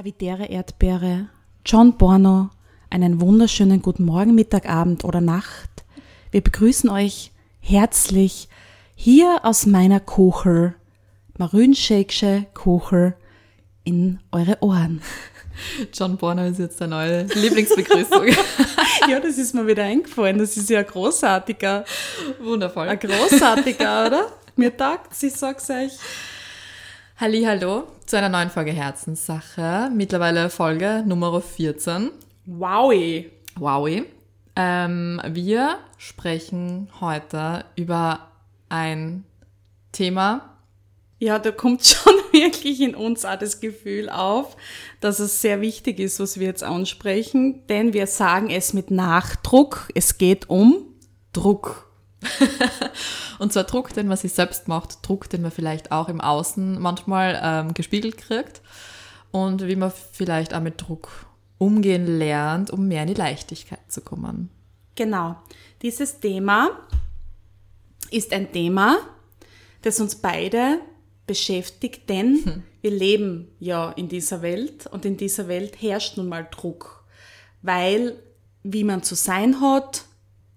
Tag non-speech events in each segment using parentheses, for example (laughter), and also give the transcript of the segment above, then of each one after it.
Habitäre Erdbeere, John Borno, einen wunderschönen guten Morgen, Mittag, Abend oder Nacht. Wir begrüßen euch herzlich hier aus meiner Kuchel, Marünschäksche Kuchel, in eure Ohren. (laughs) John Borno ist jetzt eine neue Lieblingsbegrüßung. (laughs) Ja, das ist mir wieder eingefallen. Das ist ja ein großartiger, Wundervoll. ein großartiger, oder? Mir taugt ich sag's euch. Hallo zu einer neuen Folge Herzenssache. Mittlerweile Folge Nummer 14. Wowie. Wowie. Ähm, wir sprechen heute über ein Thema, Ja, da kommt (laughs) schon wirklich in uns auch das Gefühl auf, dass es sehr wichtig ist, was wir jetzt ansprechen, denn wir sagen es mit Nachdruck. Es geht um Druck. (laughs) und zwar Druck, den man sich selbst macht, Druck, den man vielleicht auch im Außen manchmal ähm, gespiegelt kriegt und wie man vielleicht auch mit Druck umgehen lernt, um mehr in die Leichtigkeit zu kommen. Genau. Dieses Thema ist ein Thema, das uns beide beschäftigt, denn wir leben ja in dieser Welt und in dieser Welt herrscht nun mal Druck, weil wie man zu sein hat,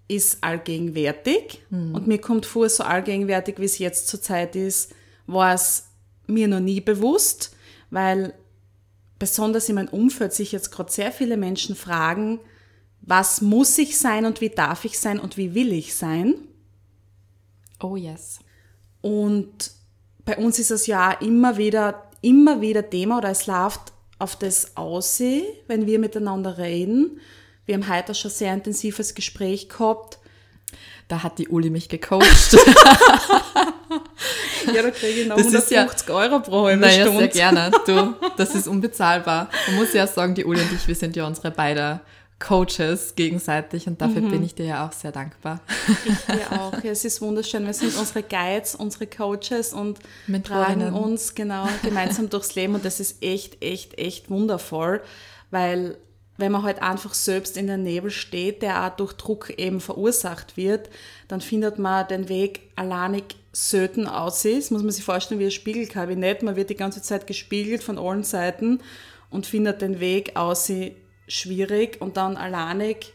ist allgegenwärtig und mir kommt vor, so allgegenwärtig, wie es jetzt zur Zeit ist, war es mir noch nie bewusst, weil besonders in meinem Umfeld sich jetzt gerade sehr viele Menschen fragen, was muss ich sein und wie darf ich sein und wie will ich sein? Oh yes. Und bei uns ist es ja immer wieder, immer wieder Thema oder es läuft auf das aussehen, wenn wir miteinander reden. Wir haben heute schon sehr intensives Gespräch gehabt. Da hat die Uli mich gecoacht. (laughs) Ja, da kriege ich noch Das ist ja- 150 Euro pro halbe naja, Stunde. sehr gerne. Du, das ist unbezahlbar. Man muss ja sagen, die Uli und ich, wir sind ja unsere beide Coaches gegenseitig und dafür bin ich dir ja auch sehr dankbar. Ja, auch. Ja, es ist wunderschön. Wir sind unsere Guides, unsere Coaches und tragen uns genau gemeinsam durchs Leben. Und das ist echt, echt, echt wundervoll, weil wenn man halt einfach selbst in den Nebel steht, der auch durch Druck eben verursacht wird, dann findet man den Weg alleinig selten aus. Das muss man sich vorstellen wie ein Spiegelkabinett. Man wird die ganze Zeit gespiegelt von allen Seiten und findet den Weg aus schwierig und dann alleinig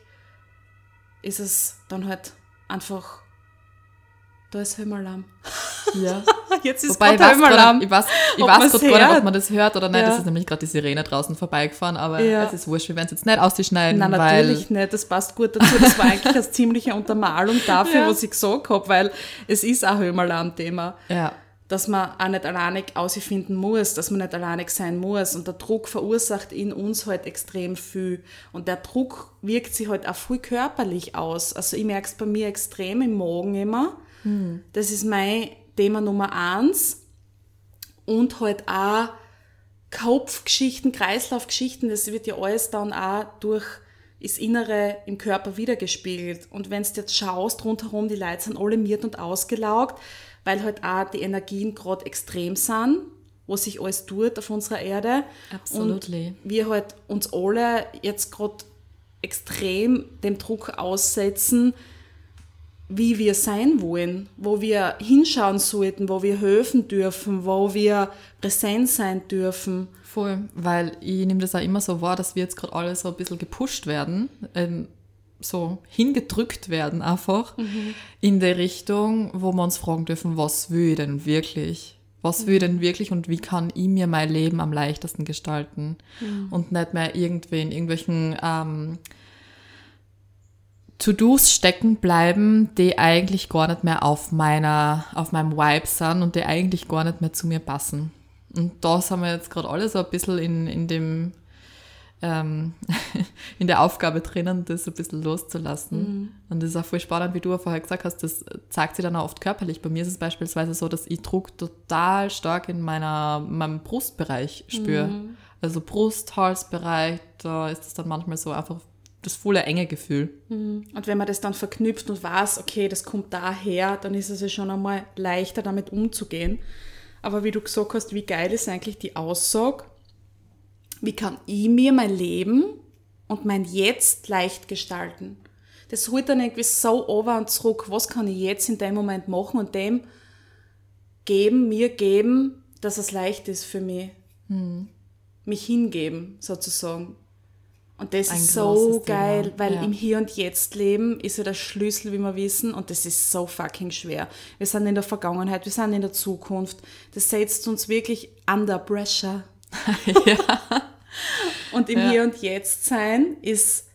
ist es dann halt einfach, da ist Himmelarm. Ja. (laughs) Jetzt ist Wobei, gerade gerade Himmelarm. ich weiß, ich weiß grad gar nicht, ob man das hört oder nicht. Ja. Das ist nämlich gerade die Sirene draußen vorbeigefahren, aber Ja. es ist wurscht. Wir werden es jetzt nicht ausschneiden, Nein, natürlich nicht. Das passt gut dazu. Das war eigentlich eine (laughs) ziemliche Untermalung dafür, Ja. was ich gesagt habe, weil es ist auch ein Himmelarm-Thema. ja, dass man auch nicht alleinig ausfinden muss, dass man nicht alleinig sein muss. Und der Druck verursacht in uns halt extrem viel. Und der Druck wirkt sich halt auch viel körperlich aus. Also ich merke es bei mir extrem im Magen immer. Das ist mein Thema Nummer eins. Und halt auch Kopfgeschichten, Kreislaufgeschichten, das wird ja alles dann auch durch das Innere im Körper wiedergespiegelt. Und wenn du jetzt schaust, rundherum, die Leute sind alle miert und ausgelaugt, weil halt auch die Energien gerade extrem sind, was sich alles tut auf unserer Erde. Absolutely. Und wir halt uns alle jetzt gerade extrem dem Druck aussetzen, wie wir sein wollen, wo wir hinschauen sollten, wo wir helfen dürfen, wo wir präsent sein dürfen. voll. Weil ich nehme das auch immer so wahr, dass wir jetzt gerade alle so ein bisschen gepusht werden, ähm, so hingedrückt werden einfach in die Richtung, wo wir uns fragen dürfen, was will ich denn wirklich? Was will ich denn wirklich und wie kann ich mir mein Leben am leichtesten gestalten? Und nicht mehr irgendwie in irgendwelchen ähm, To-Dos stecken bleiben, die eigentlich gar nicht mehr auf meiner, auf meinem Vibe sind und die eigentlich gar nicht mehr zu mir passen. Und da sind wir jetzt gerade alle so ein bisschen in, in dem, ähm, (laughs) in der Aufgabe drinnen, das ein bisschen loszulassen. Mhm. Und das ist auch voll spannend, wie du vorher gesagt hast, das zeigt sich dann auch oft körperlich. Bei mir ist es beispielsweise so, dass ich Druck total stark in meiner, meinem Brustbereich spüre. Mhm. Also Brust, Halsbereich, da ist es dann manchmal so einfach das volle enge Gefühl. Mhm. Und wenn man das dann verknüpft und weiß, okay, das kommt daher, dann ist es ja schon einmal leichter, damit umzugehen. Aber wie du gesagt hast, wie geil ist eigentlich die Aussage, wie kann ich mir mein Leben und mein Jetzt leicht gestalten? Das holt dann irgendwie so over und zurück, was kann ich jetzt in dem Moment machen und dem geben, mir geben, dass es leicht ist für mich. Mhm. Mich hingeben, sozusagen. Und das Ein ist so geil, Thema. weil ja. im Hier und Jetzt leben ist ja der Schlüssel, wie wir wissen, und das ist so fucking schwer. Wir sind in der Vergangenheit, wir sind in der Zukunft. Das setzt uns wirklich under pressure. (laughs) ja. (laughs) Und im ja. Hier und Jetzt sein ist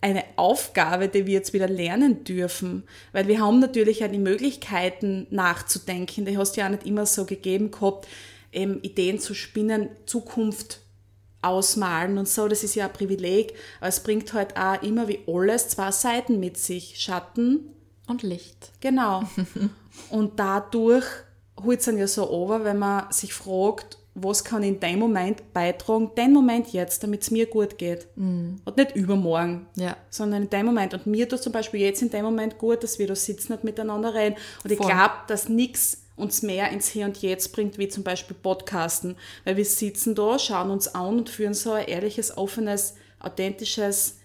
eine Aufgabe, die wir jetzt wieder lernen dürfen, weil wir haben natürlich auch die Möglichkeiten nachzudenken. Die hast du ja auch nicht immer so gegeben gehabt, ähm, Ideen zu spinnen, Zukunft ausmalen und so, das ist ja ein Privileg, aber es bringt halt auch immer wie alles zwei Seiten mit sich, Schatten und Licht. Genau. (laughs) und dadurch holt es dann ja so over, wenn man sich fragt, was kann ich in dem Moment beitragen, den Moment jetzt, damit es mir gut geht. Mm. Und nicht übermorgen, ja. sondern in dem Moment. Und mir tut zum Beispiel jetzt in dem Moment gut, dass wir da sitzen und miteinander reden. Und ich glaube, dass nichts uns mehr ins Hier und Jetzt bringt, wie zum Beispiel Podcasten. Weil wir sitzen da, schauen uns an und führen so ein ehrliches, offenes, authentisches,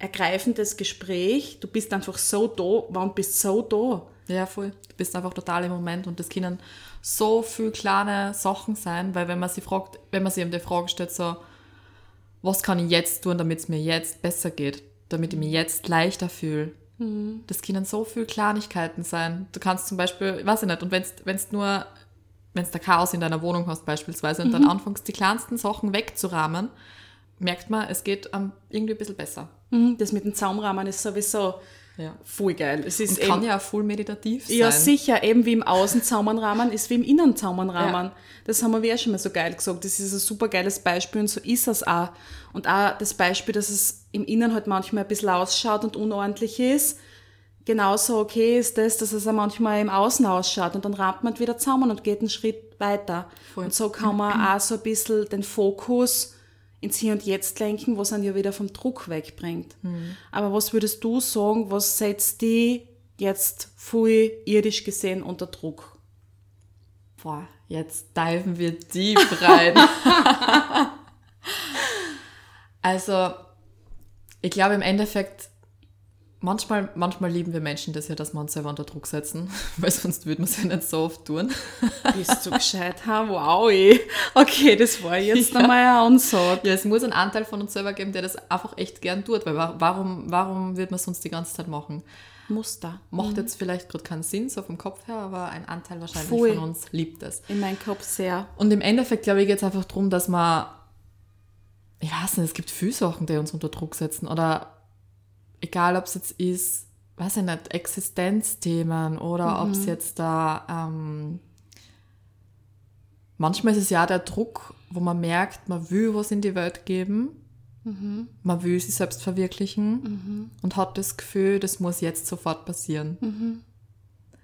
ergreifendes Gespräch. Du bist einfach so da, wann bist so da. Ja, voll. Du bist einfach total im Moment und das können so viele kleine Sachen sein, weil wenn man sich fragt, wenn man sich eben die Frage stellt, so, was kann ich jetzt tun, damit es mir jetzt besser geht, damit ich mich jetzt leichter fühle, Mhm. Das können so viele Kleinigkeiten sein. Du kannst zum Beispiel, weiß ich nicht, und wenn es nur, wenn es da Chaos in deiner Wohnung hast beispielsweise und mhm. dann anfängst, die kleinsten Sachen wegzurahmen, merkt man, es geht um, irgendwie ein bisschen besser. Mhm. Das mit dem Zaumrahmen ist sowieso ja. voll geil. Es ist und kann eben, ja auch voll meditativ sein. Ja, sicher. Eben wie im Außenzaumenrahmen ist wie im Innenzaumenrahmen. Ja. Das haben wir ja schon mal so geil gesagt. Das ist ein super geiles Beispiel und so ist es auch. Und auch das Beispiel, dass es im Innen halt manchmal ein bisschen ausschaut und unordentlich ist. Genauso okay ist das, dass es auch manchmal im Außen ausschaut und dann rammt man wieder zusammen und geht einen Schritt weiter. Voll. Und so kann man (clears throat) auch so ein bisschen den Fokus ins Hier und Jetzt lenken, was einen ja wieder vom Druck wegbringt. Mhm. Aber was würdest du sagen, was setzt die jetzt voll irdisch gesehen unter Druck? Boah, jetzt diven wir deep rein. (laughs) (laughs) also, ich glaube im Endeffekt, manchmal, manchmal lieben wir Menschen das ja, dass wir uns selber unter Druck setzen, (laughs) weil sonst würde man es ja nicht so oft tun. (laughs) Bist du gescheit? Ha, wow, ey. Okay, das war jetzt (laughs) ja. einmal eine Ansage. Ja, es muss einen Anteil von uns selber geben, der das einfach echt gern tut, weil warum, warum wird man sonst die ganze Zeit machen? Muster. Macht mhm. jetzt vielleicht gerade keinen Sinn, so vom Kopf her, aber ein Anteil wahrscheinlich Voll. von uns liebt es. In meinem Kopf sehr. Und im Endeffekt, glaube ich, geht es einfach darum, dass man, ich weiß nicht, es gibt viele Sachen, die uns unter Druck setzen oder egal, ob es jetzt ist, weiß ich nicht, Existenzthemen oder mhm. ob es jetzt da, ähm, manchmal ist es ja der Druck, wo man merkt, man will was in die Welt geben Mhm. Man will sich selbst verwirklichen mhm. und hat das Gefühl, das muss jetzt sofort passieren. Mhm.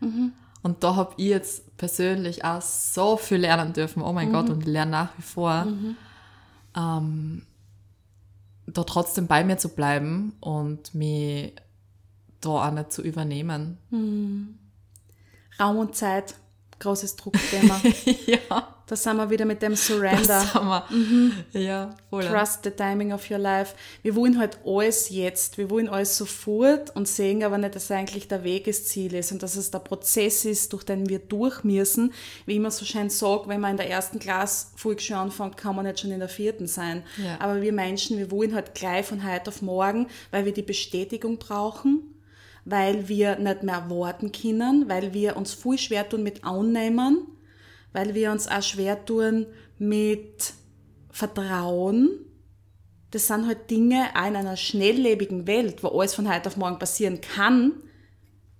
mhm. Und da habe ich jetzt persönlich auch so viel lernen dürfen. Oh mein Gott, mhm. und ich lerne nach wie vor. Ähm, da trotzdem bei mir zu bleiben und mich da auch nicht zu übernehmen. Raum und Zeit, großes Druckthema. (laughs) ja. Da sind wir wieder mit dem Surrender. (laughs) Das sind wir. Mhm. Ja, voll. Trust the timing of your life. Wir wollen halt alles jetzt. Wir wollen alles sofort und sehen aber nicht, dass eigentlich der Weg das Ziel ist und dass es der Prozess ist, durch den wir durch müssen. Wie ich immer so schön sage, wenn man in der ersten Klasse Volksschule anfängt, kann man nicht schon in der vierten sein. Ja. Aber wir Menschen, wir wollen halt gleich von heute auf morgen, weil wir die Bestätigung brauchen weil wir nicht mehr warten können, weil wir uns viel schwer tun mit Annehmen weil wir uns auch schwer tun mit Vertrauen. Das sind halt Dinge auch in einer schnelllebigen Welt, wo alles von heute auf morgen passieren kann,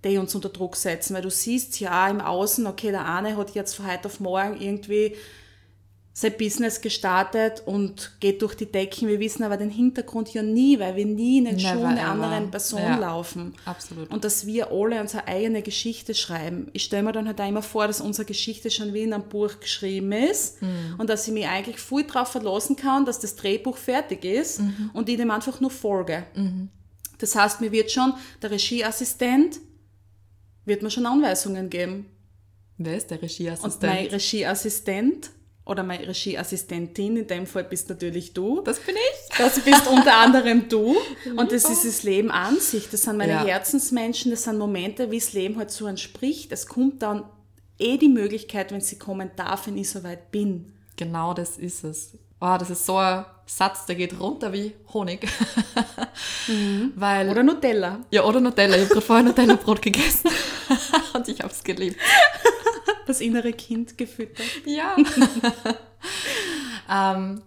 die uns unter Druck setzen. Weil du siehst ja im Außen, okay, der eine hat jetzt von heute auf morgen irgendwie sein Business gestartet und geht durch die Decken. Wir wissen aber den Hintergrund ja nie, weil wir nie in den Never Schuhen einer ever. anderen Person Ja. laufen. Absolut. Und dass wir alle unsere eigene Geschichte schreiben. Ich stelle mir dann halt auch immer vor, dass unsere Geschichte schon wie in einem Buch geschrieben ist Mhm. und dass ich mich eigentlich voll drauf verlassen kann, dass das Drehbuch fertig ist Mhm. und ich dem einfach nur folge. Das heißt, mir wird schon der Regieassistent wird mir schon Anweisungen geben. Wer ist der Und Regieassistent? mein Regieassistent oder meine Regieassistentin, in dem Fall bist natürlich du. das bin ich. Das bist unter anderem du. (laughs) Und das ist das Leben an sich. Das sind meine Ja. Herzensmenschen, das sind Momente, wie das Leben halt so entspricht. Es kommt dann eh die Möglichkeit, wenn sie kommen darf, wenn ich soweit bin. Genau das ist es. Oh, das ist so ein Satz, der geht runter wie Honig. (laughs) Weil, Oder Nutella. ja, oder Nutella. Ich habe gerade vorher Nutella-Brot (laughs) gegessen und ich habe es geliebt. Das innere Kind gefüttert. Ja. (laughs) ähm,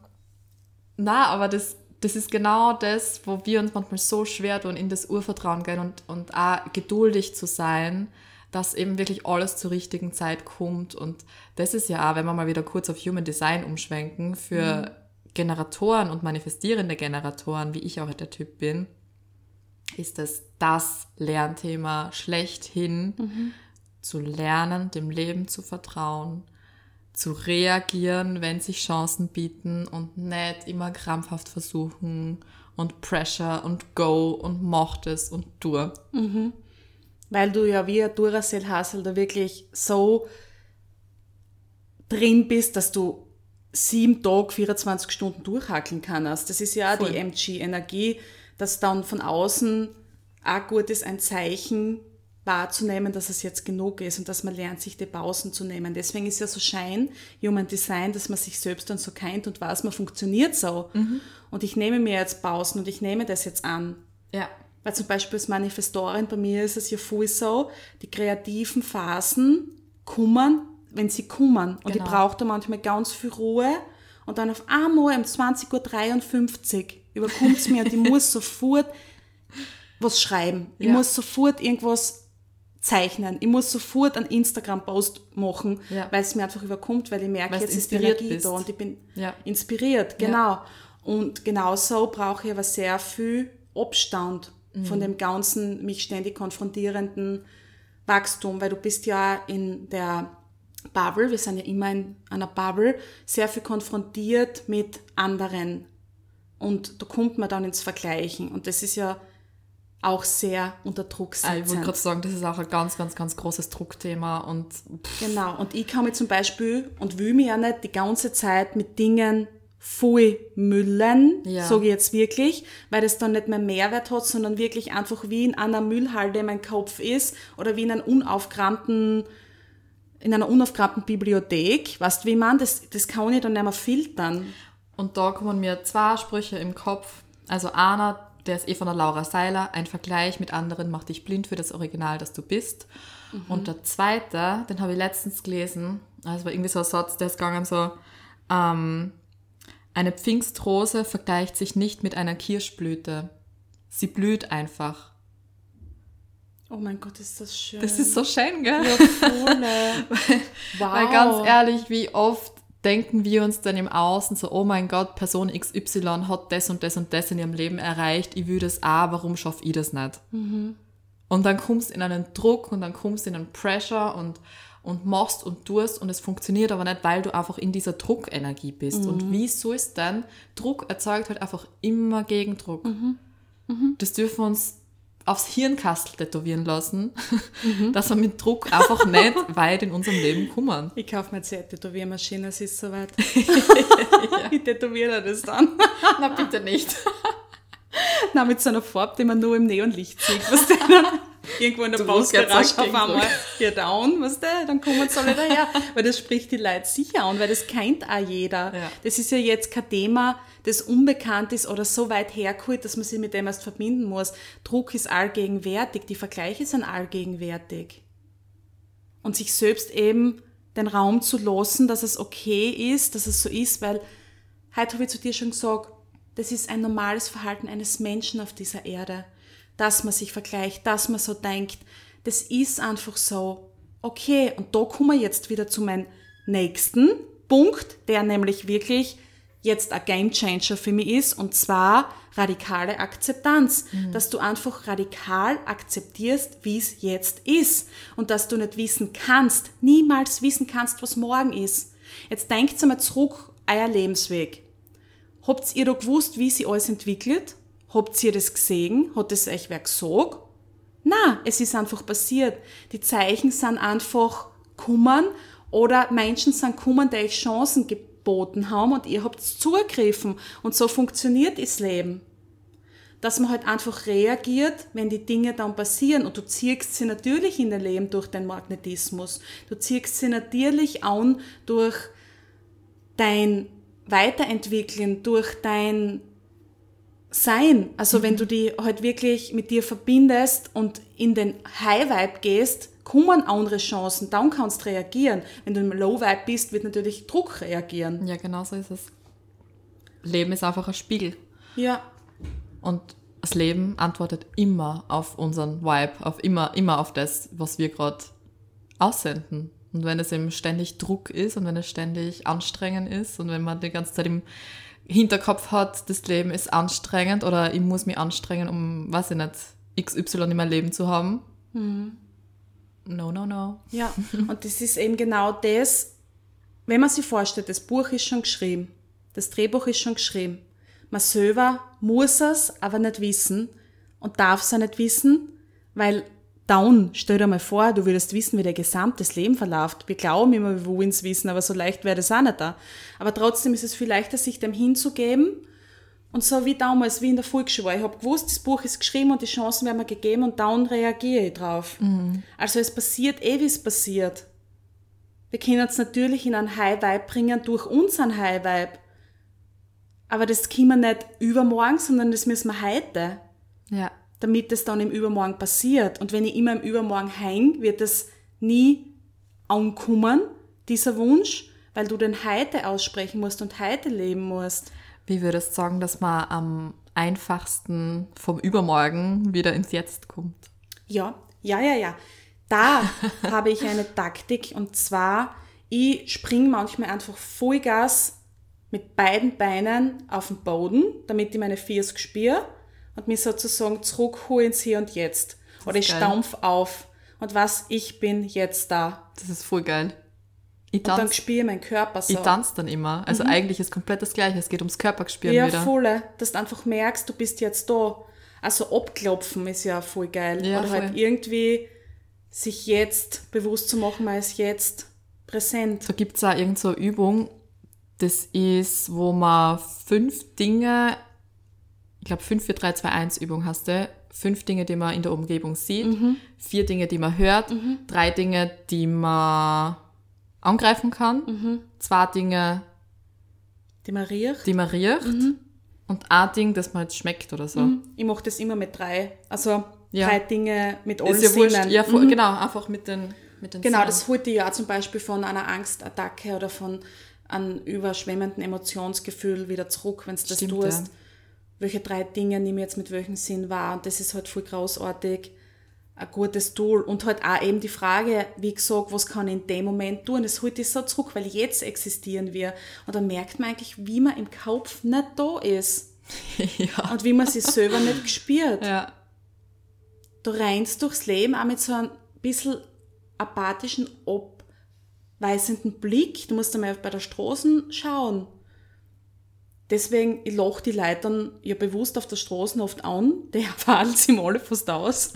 na, aber das, das ist genau das, wo wir uns manchmal so schwer tun, in das Urvertrauen gehen und, und auch geduldig zu sein, dass eben wirklich alles zur richtigen Zeit kommt. Und das ist ja auch, wenn wir mal wieder kurz auf Human Design umschwenken, für Generatoren und manifestierende Generatoren, wie ich auch der Typ bin, ist das das Lernthema schlechthin, zu lernen, dem Leben zu vertrauen, zu reagieren, wenn sich Chancen bieten und nicht immer krampfhaft versuchen und Pressure und Go und macht es und tu. Weil du ja wie ein Duracell-Hassel da wirklich so drin bist, dass du sieben Tage, 24 Stunden durchhackeln kannst. Das ist ja Voll. die MG-Energie, dass dann von außen auch gut ist, ein Zeichen wahrzunehmen, dass es jetzt genug ist und dass man lernt, sich die Pausen zu nehmen. Deswegen ist ja so Schein, Human Design, dass man sich selbst dann so kennt und weiß, man funktioniert so. Und ich nehme mir jetzt Pausen und ich nehme das jetzt an. Ja. Weil zum Beispiel als Manifestorin, bei mir ist es ja voll so, die kreativen Phasen kummern, wenn sie kummern. Und Genau. ich brauche da manchmal ganz viel Ruhe. Und dann auf einmal um 20.53 Uhr überkommt es mir und ich muss (laughs) sofort was schreiben. Ich Ja. muss sofort irgendwas zeichnen. Ich muss sofort einen Instagram-Post machen, Ja. weil es mir einfach überkommt, weil ich merke, Weil du jetzt ist die inspiriert Energie bist. da und ich bin Ja. inspiriert, genau. Und genauso brauche ich aber sehr viel Abstand von Mhm. dem ganzen mich ständig konfrontierenden Wachstum, weil du bist ja in der Bubble, wir sind ja immer in einer Bubble, sehr viel konfrontiert mit anderen. Und da kommt man dann ins Vergleichen. Und das ist ja auch sehr unter Druck Ah, Ich wollte gerade sagen, das ist auch ein ganz, ganz, ganz großes Druckthema und pff, Genau, und ich kann mich zum Beispiel und will mich ja nicht die ganze Zeit mit Dingen voll müllen, Ja. sage ich jetzt wirklich, weil das dann nicht mehr Mehrwert hat, sondern wirklich einfach wie in einer Müllhalde mein Kopf ist oder wie in einem unaufgeräumten in einer unaufgeräumten Bibliothek, weißt du, wie man, das, das kann ich dann nicht mehr filtern. Und da kommen mir zwei Sprüche im Kopf. Also einer, der ist eh von der Laura Seiler, ein Vergleich mit anderen macht dich blind für das Original, das du bist. Und der zweite, den habe ich letztens gelesen, also war irgendwie so ein Satz, der ist gegangen so, ähm, eine Pfingstrose vergleicht sich nicht mit einer Kirschblüte. Sie blüht einfach. Oh mein Gott, ist das schön. Das ist so schön, gell? ja, voll. (laughs) wow. Weil ganz ehrlich, wie oft denken wir uns dann im Außen so, oh mein Gott, Person XY hat das und das und das in ihrem Leben erreicht, ich will das auch, warum schaffe ich das nicht? Und dann kommst du in einen Druck und dann kommst du in einen Pressure und, und machst und tust und es funktioniert aber nicht, weil du einfach in dieser Druckenergie bist. Und wieso ist denn, Druck erzeugt halt einfach immer Gegendruck. Das dürfen wir uns aufs Hirnkastel tätowieren lassen, dass wir mit Druck einfach nicht (laughs) weit in unserem Leben kommen. Ich kaufe mir jetzt eine Tätowiermaschine, es ist soweit. (laughs) Ich tätowiere das dann. Na bitte nicht. (laughs) Nein, mit so einer Farbe, die man nur im Neonlicht sieht. Was denn irgendwo in der Postgarage auf einmal hier down, was der, dann kommen sie alle daher. Weil das spricht die Leute sicher an, weil das kennt auch jeder. Ja. Das ist ja jetzt kein Thema, das unbekannt ist oder so weit hergeholt, dass man sich mit dem erst verbinden muss. Druck ist allgegenwärtig, die Vergleiche sind allgegenwärtig. Und sich selbst eben den Raum zu lassen, dass es okay ist, dass es so ist, weil heute habe ich zu dir schon gesagt, das ist ein normales Verhalten eines Menschen auf dieser Erde, dass man sich vergleicht, dass man so denkt. Das ist einfach so. Okay, und da kommen wir jetzt wieder zu meinem nächsten Punkt, der nämlich wirklich jetzt ein Game Changer für mich ist, und zwar radikale Akzeptanz, mhm. dass du einfach radikal akzeptierst, wie es jetzt ist und dass du nicht wissen kannst, niemals wissen kannst, was morgen ist. Jetzt denkt einmal zurück, euer Lebensweg. Habt ihr da gewusst, wie sie alles entwickelt? Habt ihr das gesehen? Hat es euch wer gesagt? Na, es ist einfach passiert. Die Zeichen sind einfach kummern oder Menschen sind kummern, die euch Chancen geboten haben und ihr habt zugegriffen. Und so funktioniert das Leben. Dass man halt einfach reagiert, wenn die Dinge dann passieren. Und du ziehst sie natürlich in dein Leben durch den Magnetismus. Du ziehst sie natürlich an durch dein Weiterentwickeln, durch dein Sein. Also mhm. wenn du die halt wirklich mit dir verbindest und in den High Vibe gehst, kommen andere Chancen, dann kannst du reagieren. Wenn du im Low Vibe bist, wird natürlich Druck reagieren. Ja, genau so ist es. Leben ist einfach ein Spiegel. Ja. Und das Leben antwortet immer auf unseren Vibe, auf immer, immer auf das, was wir gerade aussenden. Und wenn es eben ständig Druck ist und wenn es ständig anstrengend ist und wenn man die ganze Zeit im Hinterkopf hat, das Leben ist anstrengend oder ich muss mich anstrengen, um, weiß ich nicht, XY in meinem Leben zu haben. Mhm. No, no, no. Ja, (laughs) und das ist eben genau das, wenn man sich vorstellt, das Buch ist schon geschrieben, das Drehbuch ist schon geschrieben. Man selber muss es aber nicht wissen und darf es auch nicht wissen, weil down, stell dir mal vor, du würdest wissen, wie dein gesamtes Leben verläuft. Wir glauben immer, wir wollen es wissen, aber so leicht wäre das auch nicht da. Aber trotzdem ist es viel leichter, sich dem hinzugeben. Und so wie damals, wie in der Volksschule. Ich habe gewusst, das Buch ist geschrieben und die Chancen werden mir gegeben und down reagiere ich drauf. Mhm. Also es passiert eh, wie es passiert. Wir können es natürlich in einen High Vibe bringen durch unseren High Vibe. Aber das können wir nicht übermorgen, sondern das müssen wir heute. Ja damit es dann im Übermorgen passiert. Und wenn ich immer im Übermorgen häng, wird es nie ankommen, dieser Wunsch, weil du den heute aussprechen musst und heute leben musst. Wie würdest du sagen, dass man am einfachsten vom Übermorgen wieder ins Jetzt kommt? Ja, ja, ja, ja. Da (laughs) habe ich eine Taktik und zwar, ich springe manchmal einfach Vollgas mit beiden Beinen auf den Boden, damit ich meine Fiers spüre und mich sozusagen zurückhole ins Hier und Jetzt. Oder ich stampf auf und was, ich bin jetzt da. Das ist voll geil. Ich tanz, und dann spiele mein Körper so. Ich tanze dann immer. Also mhm. eigentlich ist komplett das Gleiche. Es geht ums Körpergespüren ja, wieder. Ja, voll. Dass du einfach merkst, du bist jetzt da. Also abklopfen ist ja voll geil. Ja, Oder voll. halt irgendwie sich jetzt bewusst zu machen, man ist jetzt präsent. Da gibt es auch irgendeine so Übung, das ist, wo man fünf Dinge ich glaube, 5, 4, 3, 2, 1 Übung hast du. Fünf Dinge, die man in der Umgebung sieht, mhm. vier Dinge, die man hört, mhm. drei Dinge, die man angreifen kann, mhm. zwei Dinge, die man riecht, die man riecht mhm. und ein Ding, das man jetzt schmeckt oder so. Mhm. Ich mache das immer mit drei. Also ja. drei Dinge mit allen Ist ja Sinnen. Ja, mhm. genau, einfach mit den, mit den Genau, Sinnen. das holt dir ja zum Beispiel von einer Angstattacke oder von einem überschwemmenden Emotionsgefühl wieder zurück, wenn du das Stimmt, tust. Ja welche drei Dinge nehme ich jetzt mit welchem Sinn wahr. Und das ist halt voll großartig, ein gutes Tool. Und halt auch eben die Frage, wie gesagt, was kann ich in dem Moment tun? Das holt dich so zurück, weil jetzt existieren wir. Und dann merkt man eigentlich, wie man im Kopf nicht da ist. (laughs) ja. Und wie man sich selber nicht gespürt. Ja. Du reinst durchs Leben auch mit so einem bisschen apathischen, abweisenden Blick. Du musst einmal bei der Straße schauen Deswegen, ich lache die Leute dann ja bewusst auf der Straße oft an, die (laughs) fahren sie mal alle fast aus.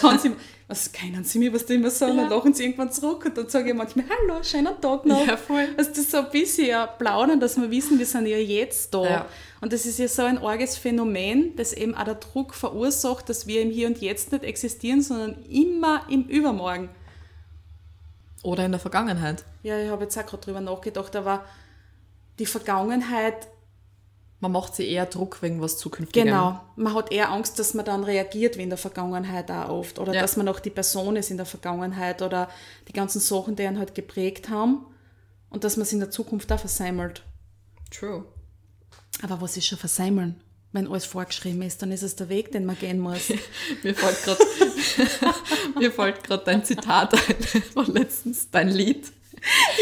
Schauen sie, was kennen sie mir, was die immer sagen, ja. dann lachen sie irgendwann zurück und dann sage ich manchmal, hallo, schönen Tag noch. Ja, voll. Also das ist so ein bisschen ja plaudern, dass wir wissen, wir sind ja jetzt da. Ja. Und das ist ja so ein arges Phänomen, das eben auch der Druck verursacht, dass wir im Hier und Jetzt nicht existieren, sondern immer im Übermorgen. Oder in der Vergangenheit. Ja, ich habe jetzt auch gerade drüber nachgedacht, aber die Vergangenheit man macht sich eher Druck wegen was Zukünftigem. Genau. Man hat eher Angst, dass man dann reagiert wie in der Vergangenheit auch oft. Oder ja. dass man auch die Person ist in der Vergangenheit oder die ganzen Sachen, die einen halt geprägt haben. Und dass man es in der Zukunft auch versammelt. True. Aber was ist schon versammeln? Wenn alles vorgeschrieben ist, dann ist es der Weg, den man gehen muss. (laughs) mir fällt gerade (laughs) dein Zitat ein (laughs) von letztens, dein Lied.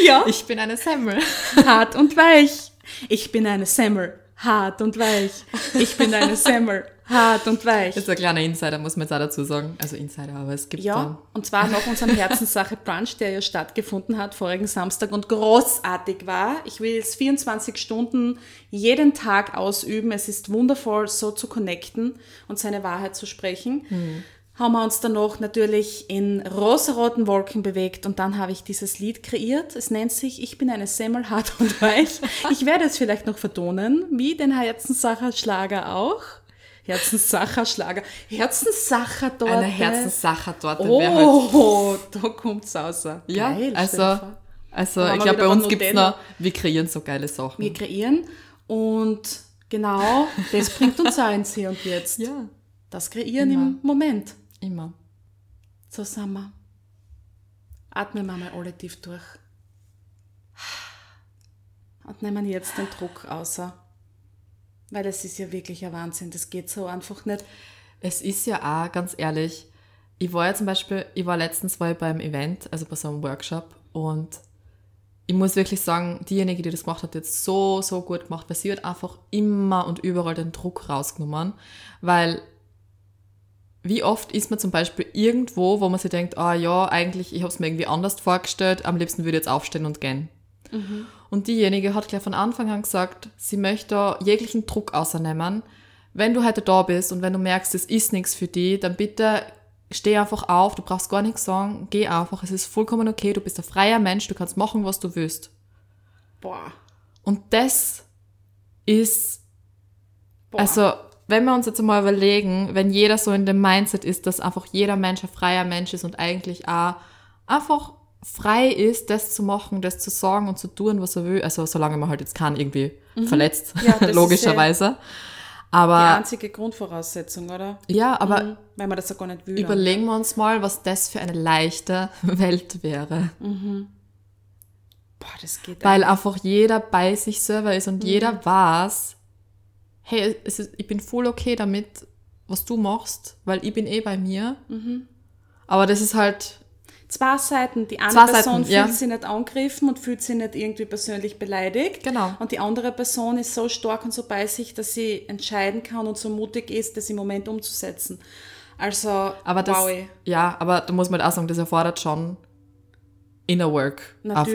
Ja. Ich bin eine Semmel. Hart und weich. Ich bin eine Semmel. Hart und weich. Ich bin eine Semmel. Hart und weich. Das ist ein kleiner Insider, muss man jetzt auch dazu sagen. Also Insider, aber es gibt Ja, dann. und zwar noch unserem Herzenssache Brunch, der ja stattgefunden hat vorigen Samstag und großartig war. Ich will es 24 Stunden jeden Tag ausüben. Es ist wundervoll, so zu connecten und seine Wahrheit zu sprechen. Haben wir uns dann noch natürlich in rosaroten Wolken bewegt und dann habe ich dieses Lied kreiert. Es nennt sich Ich bin eine Semmel, hart und weich. Ich werde es vielleicht noch vertonen, wie den Herzenssacher Schlager auch. Herzenssacher Schlager. Herzenssacher dort. Eine Herzenssache-Torte wäre halt. Oh, (laughs) da kommt's raus. Ja, Geil, also, also ich glaube, bei uns beim gibt es Nutella. noch, wir kreieren so geile Sachen. Wir kreieren und genau, das bringt uns auch ins Hier und Jetzt. ja, Das Kreieren Immer. im Moment. Immer. So sind wir. Atmen wir mal alle tief durch. Und nehmen jetzt den Druck außer. Weil es ist ja wirklich ein Wahnsinn. Das geht so einfach nicht. Es ist ja auch, ganz ehrlich, ich war ja zum Beispiel, ich war letztens ich beim Event, also bei so einem Workshop und ich muss wirklich sagen, diejenige, die das gemacht hat, hat jetzt so, so gut gemacht, weil sie hat einfach immer und überall den Druck rausgenommen, weil wie oft ist man zum Beispiel irgendwo, wo man sich denkt, ah ja, eigentlich, ich habe es mir irgendwie anders vorgestellt, am liebsten würde ich jetzt aufstehen und gehen. Und diejenige hat gleich von Anfang an gesagt, sie möchte jeglichen Druck außernehmen. Wenn du heute da bist und wenn du merkst, es ist nichts für dich, dann bitte steh einfach auf, du brauchst gar nichts sagen, geh einfach, es ist vollkommen okay, du bist ein freier Mensch, du kannst machen, was du willst. Boah. Und das ist, Boah. also wenn wir uns jetzt mal überlegen, wenn jeder so in dem Mindset ist, dass einfach jeder Mensch ein freier Mensch ist und eigentlich auch einfach frei ist, das zu machen, das zu sagen und zu tun, was er will, also solange man halt jetzt kann, irgendwie verletzt, Mhm. Ja, das (laughs) ist logischerweise. Die Aber einzige Grundvoraussetzung, oder? ja, aber Mhm. Weil man das ja gar nicht will. überlegen wir uns mal, was das für eine leichte (laughs) Welt wäre. Boah, das geht Weil einfach jeder bei sich selber ist und Mhm. jeder weiß, hey, ist, ich bin voll okay damit, was du machst, weil ich bin eh bei mir. Mhm. Aber das ist halt, Zwei Seiten. Die eine Person Seiten, ja. fühlt sich nicht angegriffen und fühlt sich nicht irgendwie persönlich beleidigt. Genau. Und die andere Person ist so stark und so bei sich, dass sie entscheiden kann und so mutig ist, das im Moment umzusetzen. Also, aber das, wow. ja, aber da muss man halt auch sagen, das erfordert schon Inner Work. Natürlich,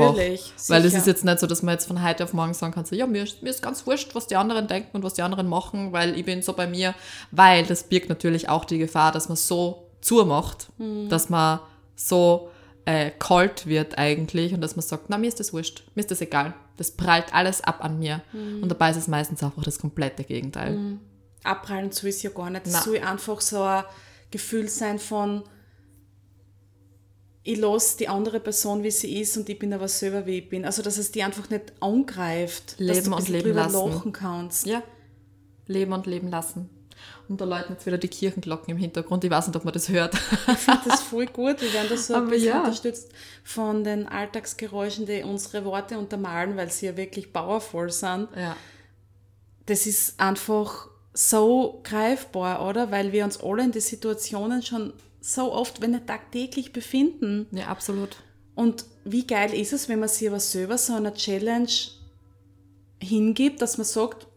Einfach. Weil es ist jetzt nicht so, dass man jetzt von heute auf morgen sagen kann, so, ja, mir ist, mir ist ganz wurscht, was die anderen denken und was die anderen machen, weil ich bin so bei mir. Weil das birgt natürlich auch die Gefahr, dass man so zumacht, Hm. dass man so äh, kalt wird eigentlich und dass man sagt, na, mir ist das wurscht, mir ist das egal. Das prallt alles ab an mir. Hm. Und dabei ist es meistens einfach das komplette Gegenteil. abprallen soll es ja gar nicht. Es soll einfach so ein Gefühl sein von, ich lasse die andere Person, wie sie ist, und ich bin aber selber, wie ich bin. Also, dass es die einfach nicht angreift. dass Leben du ein und leben drüber lassen. lachen kannst. Ja. Leben und leben lassen. Und da läuten jetzt wieder die Kirchenglocken im Hintergrund. Ich weiß nicht, ob man das hört. Ich finde das voll gut. Wir werden das so ein bisschen ja. unterstützt von den Alltagsgeräuschen, die unsere Worte untermalen, weil sie ja wirklich powerful sind. ja. Das ist einfach so greifbar, oder? Weil wir uns alle in die Situationen schon so oft, wenn nicht tagtäglich befinden. Ja, absolut. Und wie geil ist es, wenn man sich aber selber so einer Challenge hingibt, dass man sagt,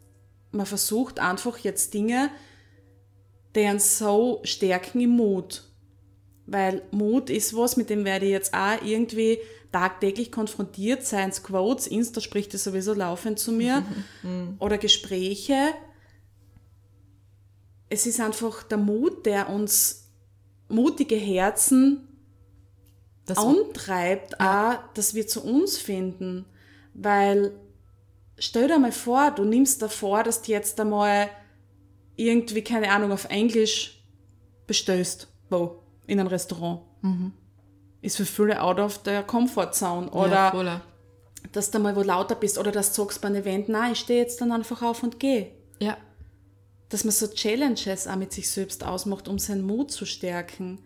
man versucht einfach jetzt Dinge, die uns so stärken im Mut. Weil Mut ist was, mit dem werde ich jetzt auch irgendwie tagtäglich konfrontiert sein. Quotes, Insta spricht das sowieso laufend zu mir. (laughs) Oder Gespräche. Es ist einfach der Mut, der uns mutige Herzen Das antreibt, auch, dass wir zu uns finden. Weil, stell dir mal vor, du nimmst davor, dass du jetzt einmal irgendwie, keine Ahnung, auf Englisch bestellst, wo, in einem Restaurant. Ist für viele out of their comfort zone. Oder ja, dass du mal wo lauter bist oder dass du sagst bei einem Event, nein, ich stehe jetzt dann einfach auf und gehe. ja. Dass man so Challenges auch mit sich selbst ausmacht, um seinen Mut zu stärken.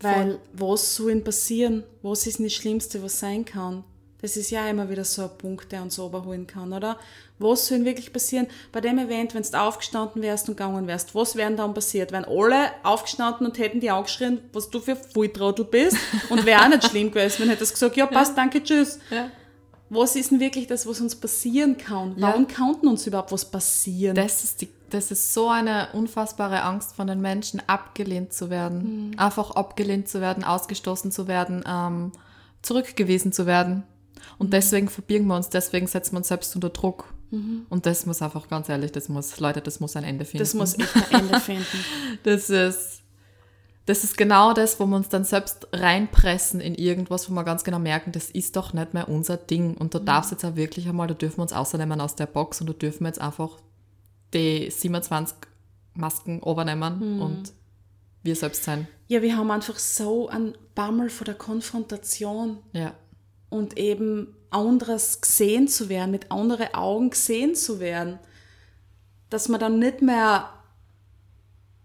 Weil was soll denn passieren? Was ist das Schlimmste, was sein kann? Das ist ja immer wieder so ein Punkt, der uns überholen kann, oder? Was soll wirklich passieren bei dem Event, wenn du aufgestanden wärst und gegangen wärst? Was wäre dann passiert? Wären alle aufgestanden und hätten die angeschrien, was du für Volltrottel bist? (laughs) Und wäre auch nicht schlimm gewesen, wenn hättest gesagt, ja, passt, danke, tschüss. Ja. Was ist denn wirklich das, was uns passieren kann? Warum kann uns überhaupt was passieren? Das ist, die, das ist so eine unfassbare Angst von den Menschen, abgelehnt zu werden. Einfach abgelehnt zu werden, ausgestoßen zu werden, ähm, zurückgewiesen zu werden. Und deswegen verbirgen wir uns, deswegen setzen wir uns selbst unter Druck. Und das muss einfach, ganz ehrlich, das muss, Leute, das muss ein Ende finden. das muss echt ein Ende finden. (laughs) Das ist, das ist genau das, wo wir uns dann selbst reinpressen in irgendwas, wo wir ganz genau merken, das ist doch nicht mehr unser Ding. Und da darf es jetzt auch wirklich einmal, da dürfen wir uns außernehmen aus der Box und da dürfen wir jetzt einfach die 27 Masken übernehmen und wir selbst sein. Ja, wir haben einfach so einen Bammel vor der Konfrontation Ja. und eben anderes gesehen zu werden, mit anderen Augen gesehen zu werden, dass man dann nicht mehr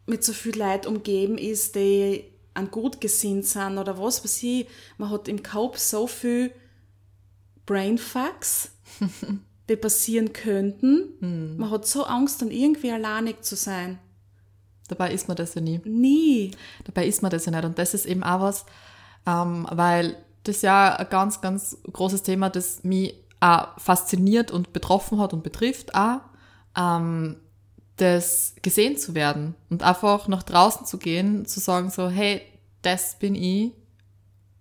mit so viel Leid umgeben ist, die an gut gesinnt sind oder was weiß ich. Man hat im Kopf so viel Brainfucks, (laughs) die passieren könnten. Man hat so Angst, dann irgendwie alleinig zu sein. Dabei ist man das ja nie. Nie. Dabei ist man das ja nicht. Und das ist eben auch was, ähm, weil das ja ein ganz, ganz großes Thema, das mich auch fasziniert und betroffen hat und betrifft auch, ähm, das gesehen zu werden und einfach nach draußen zu gehen, zu sagen so, hey, das bin ich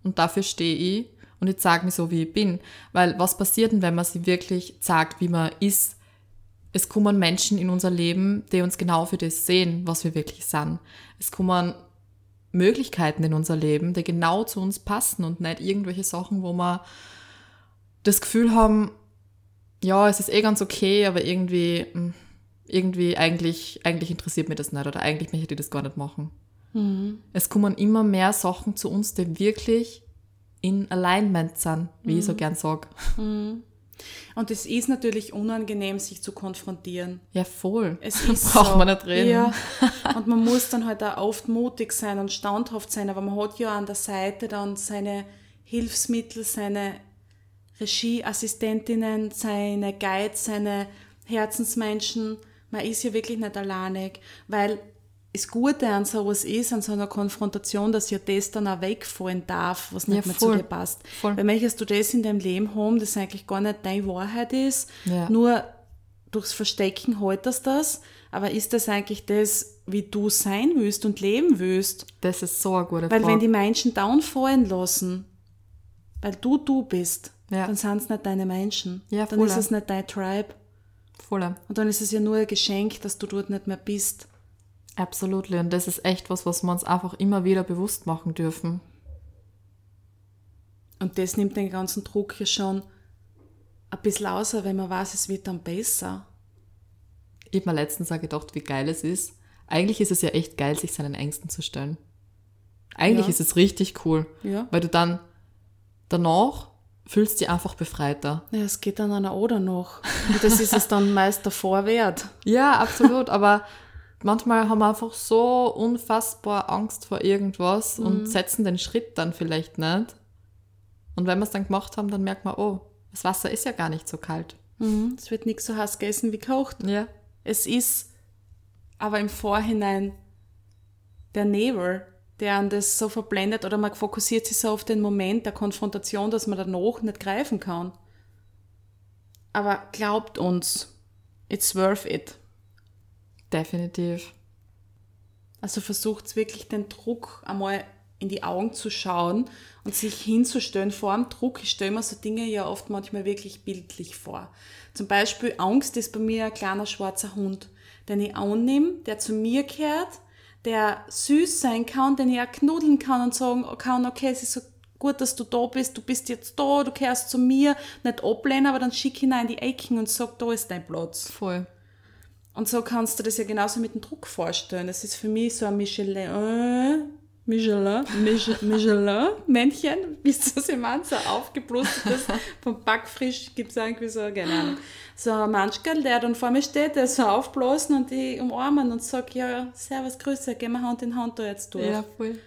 und dafür stehe ich und ich sage mich so, wie ich bin. Weil was passiert denn, wenn man sich wirklich sagt, wie man ist? Es kommen Menschen in unser Leben, die uns genau für das sehen, was wir wirklich sind. Es kommen Möglichkeiten in unser Leben, die genau zu uns passen und nicht irgendwelche Sachen, wo wir das Gefühl haben, ja, es ist eh ganz okay, aber irgendwie, mm, irgendwie eigentlich, eigentlich interessiert mich das nicht oder eigentlich möchte ich das gar nicht machen. Es kommen immer mehr Sachen zu uns, die wirklich in Alignment sind, wie ich so gern sage. Und es ist natürlich unangenehm, sich zu konfrontieren. Ja, voll. Es (laughs) ist Braucht so. man nicht reden. Ja. (laughs) Und man muss dann halt auch oft mutig sein und standhaft sein, aber man hat ja an der Seite dann seine Hilfsmittel, seine Regieassistentinnen, seine Guides, seine Herzensmenschen. Man ist ja wirklich nicht alleinig, weil das Gute an sowas ist, an so einer Konfrontation, dass ja das dann auch wegfallen darf, was nicht Ja, mehr voll. zu dir passt. Voll. Weil möchtest du das in deinem Leben haben, das eigentlich gar nicht deine Wahrheit ist, Ja. nur durchs Verstecken haltest das, aber ist das eigentlich das, wie du sein willst und leben willst? Das ist so eine gute Weil Frage. wenn die Menschen downfallen lassen, weil du du bist, Ja. dann sind es nicht deine Menschen. Ja, dann ist es nicht dein Tribe. Voll. Und dann ist es ja nur ein Geschenk, dass du dort nicht mehr bist. Absolut. Und das ist echt was, was wir uns einfach immer wieder bewusst machen dürfen. Und das nimmt den ganzen Druck ja schon ein bisschen außer, wenn man weiß, es wird dann besser. Ich habe mir letztens auch gedacht, wie geil es ist. Eigentlich ist es ja echt geil, sich seinen Ängsten zu stellen. Eigentlich Ja. ist es richtig cool, Ja. weil du dann danach fühlst dich einfach befreiter. Ja, es geht dann einer oder noch. Und das ist es dann meist davor wert. (laughs) Ja, absolut, aber manchmal haben wir einfach so unfassbar Angst vor irgendwas und setzen den Schritt dann vielleicht nicht. Und wenn wir es dann gemacht haben, dann merkt man, oh, das Wasser ist ja gar nicht so kalt. Mhm. Es wird nicht so heiß gegessen wie kocht. Ja, Es ist aber im Vorhinein der Nebel, der an das so verblendet oder man fokussiert sich so auf den Moment der Konfrontation, dass man danach nicht greifen kann. Aber glaubt uns, it's worth it. Definitiv. Also versucht wirklich den Druck einmal in die Augen zu schauen und sich hinzustellen vor dem Druck. Ich stelle mir so Dinge ja oft manchmal wirklich bildlich vor. Zum Beispiel Angst ist bei mir ein kleiner schwarzer Hund, den ich annehme, der zu mir gehört, der süß sein kann, den ich auch knuddeln kann und sagen kann, okay, es ist so gut, dass du da bist, du bist jetzt da, du gehörst zu mir, nicht ablehnen, aber dann schick ihn auch in die Ecken und sag, da ist dein Platz. Voll. Und so kannst du das ja genauso mit dem Druck vorstellen. Das ist für mich so ein Michelin, äh, Michelin, Mich- (laughs) Michelin-Männchen, wie du sie meint, so aufgeblustertes, vom Backfrisch gibt es irgendwie so, keine Ahnung. So ein Manschkerl, der dann vor mir steht, der so aufblasen und die umarmen und sagt, ja, servus, Grüße, gehen wir Hand in Hand da jetzt durch. Ja, voll.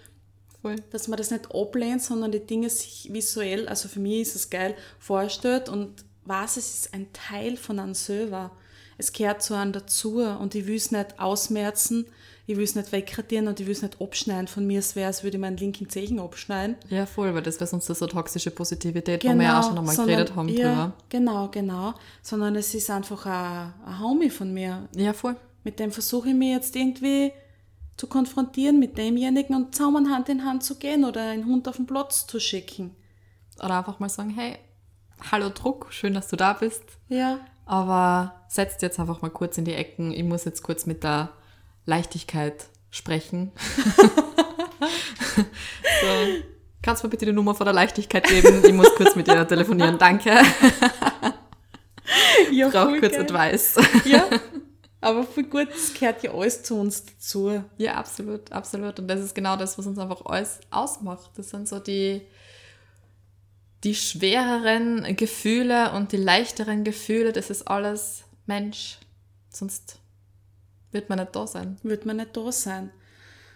voll. Dass man das nicht ablehnt, sondern die Dinge sich visuell, also für mich ist es geil, vorstellt und weiß, es ist ein Teil von einem selber. Es gehört zu einem dazu und ich will es nicht ausmerzen, ich will es nicht wegradieren und ich will es nicht abschneiden. Von mir es wäre, als würde ich meinen linken Zehen abschneiden. Ja, voll, weil das wäre sonst so toxische Positivität, wo wir ja auch schon einmal sondern- geredet haben ja, drüber. Genau, genau. Sondern es ist einfach ein, ein Homie von mir. Ja, voll. Mit dem versuche ich mich jetzt irgendwie zu konfrontieren mit demjenigen und zusammen Hand in Hand zu gehen oder einen Hund auf den Platz zu schicken. Oder einfach mal sagen, hey, hallo Druck, schön, dass du da bist. Ja, Aber setzt jetzt einfach mal kurz in die Ecken. Ich muss jetzt kurz mit der Leichtigkeit sprechen. (laughs) so. Kannst du mir bitte die Nummer von der Leichtigkeit geben? Ich muss kurz mit ihr telefonieren. Danke. ja Ich brauche kurz geil. Advice. Ja, (laughs) aber voll gut, es gehört ja alles zu uns dazu. Ja, absolut, absolut. Und das ist genau das, was uns einfach alles ausmacht. Das sind so die, die schwereren Gefühle und die leichteren Gefühle. Das ist alles Mensch. Sonst wird man nicht da sein. wird man nicht da sein.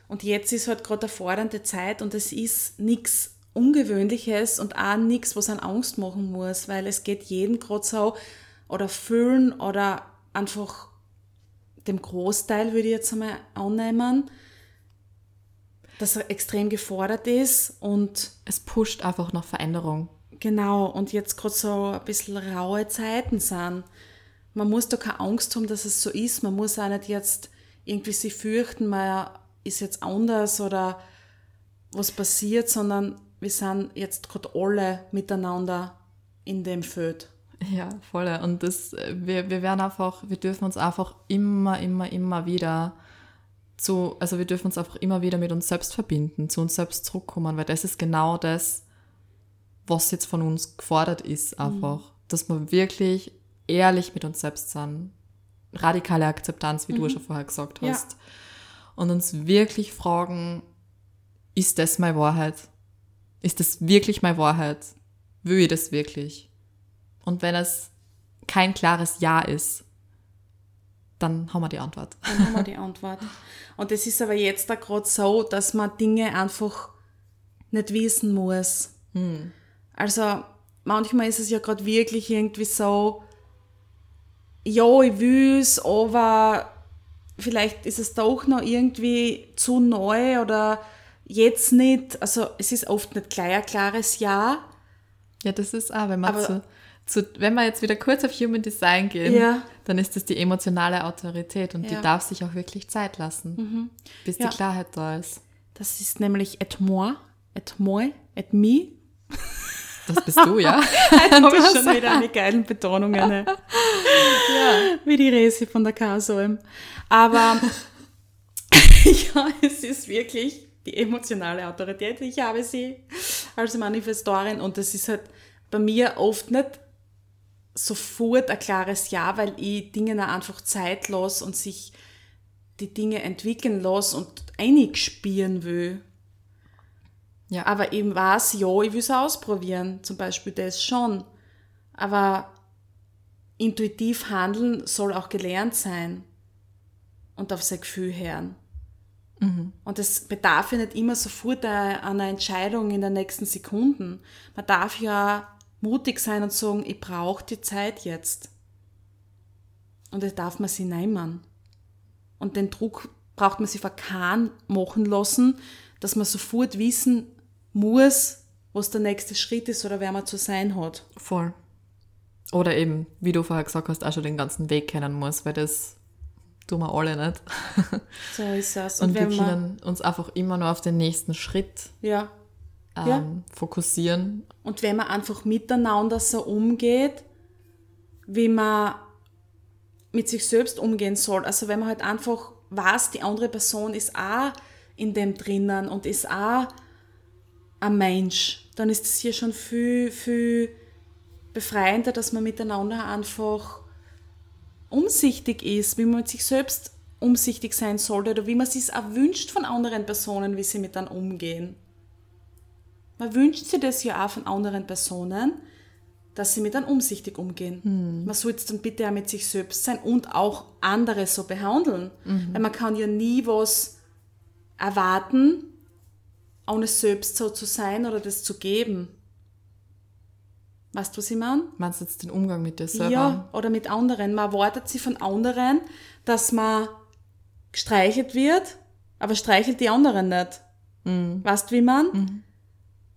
Und jetzt ist halt gerade eine fordernde Zeit und es ist nichts Ungewöhnliches und auch nichts, was einen Angst machen muss, weil es geht jedem gerade so oder fühlen oder einfach dem Großteil, würde ich jetzt einmal annehmen, dass er extrem gefordert ist und Es pusht einfach nach Veränderung. Genau, und jetzt gerade so ein bisschen raue Zeiten sind. Man muss da keine Angst haben, dass es so ist. Man muss auch nicht jetzt irgendwie sich fürchten, man ist jetzt anders oder was passiert, sondern wir sind jetzt gerade alle miteinander in dem Feld. Ja, voll. Und das, äh, wir, wir werden einfach, wir dürfen uns einfach immer, immer, immer wieder zu, also wir dürfen uns einfach immer wieder mit uns selbst verbinden, zu uns selbst zurückkommen, weil das ist genau das, was jetzt von uns gefordert ist, einfach. Dass wir wirklich ehrlich mit uns selbst sind. Radikale Akzeptanz, wie du schon vorher gesagt Ja. hast. Und uns wirklich fragen, ist das meine Wahrheit? Ist das wirklich meine Wahrheit? Will ich das wirklich? Und wenn es kein klares Ja ist, dann haben wir die Antwort. Dann haben wir die Antwort. Und es ist aber jetzt auch gerade so, dass man Dinge einfach nicht wissen muss. Also manchmal ist es ja gerade wirklich irgendwie so, ja, ich will's, aber vielleicht ist es doch noch irgendwie zu neu oder jetzt nicht. Also es ist oft nicht gleich ein klares Ja. Ja, das ist auch, wenn man Aber- zu, zu, wenn wir jetzt wieder kurz auf Human Design gehen, Ja. dann ist das die emotionale Autorität und Ja. Mhm. die darf sich auch wirklich Zeit lassen, bis Ja. die Klarheit da ist. Das ist nämlich et moi, et moi, et me. (laughs) Das bist du, ja? (laughs) (laughs) Habe ich schon wieder eine geilen Betonungen. Ne? Wie die Resi von der KSOM. Aber (laughs) ja, es ist wirklich die emotionale Autorität. Ich habe sie als Manifestorin und das ist halt bei mir oft nicht sofort ein klares Ja, weil ich Dingen auch einfach Zeit lasse und sich die Dinge entwickeln lasse und einig spielen will. Ja. Aber eben weiß, ja, ich will es ausprobieren, zum Beispiel das schon. Aber intuitiv handeln soll auch gelernt sein und auf sein Gefühl hören. Und es bedarf ja nicht immer sofort eine- einer Entscheidung in den nächsten Sekunden. Man darf ja mutig sein und sagen, ich brauche die Zeit jetzt. Und das darf man sich nehmen. Und den Druck braucht man sich verkahn machen lassen, dass man sofort wissen muss, was der nächste Schritt ist oder wer man zu sein hat. Voll. Oder eben, wie du vorher gesagt hast, auch schon den ganzen Weg kennen muss, weil das tun wir alle nicht. (laughs) So ist es. Und wir wenn man, können uns einfach immer nur auf den nächsten Schritt ja. ähm, Ja. fokussieren. Und wenn man einfach miteinander so umgeht, wie man mit sich selbst umgehen soll. Also wenn man halt einfach weiß, die andere Person ist auch in dem drinnen und ist auch ein Mensch, dann ist es hier schon viel, viel befreiender, dass man miteinander einfach umsichtig ist, wie man mit sich selbst umsichtig sein sollte oder wie man sich auch wünscht von anderen Personen, wie sie mit dann umgehen. Man wünscht sich das ja auch von anderen Personen, dass sie mit dann umsichtig umgehen. Man soll jetzt dann bitte auch mit sich selbst sein und auch andere so behandeln. Weil man kann ja nie was erwarten ohne selbst so zu sein oder das zu geben. Weißt du, was ich meine? Meinst du jetzt den Umgang mit dir selber? Ja, oder mit anderen. Man erwartet sie von anderen, dass man gestreichelt wird, aber streichelt die anderen nicht. Mhm. Weißt du, wie man?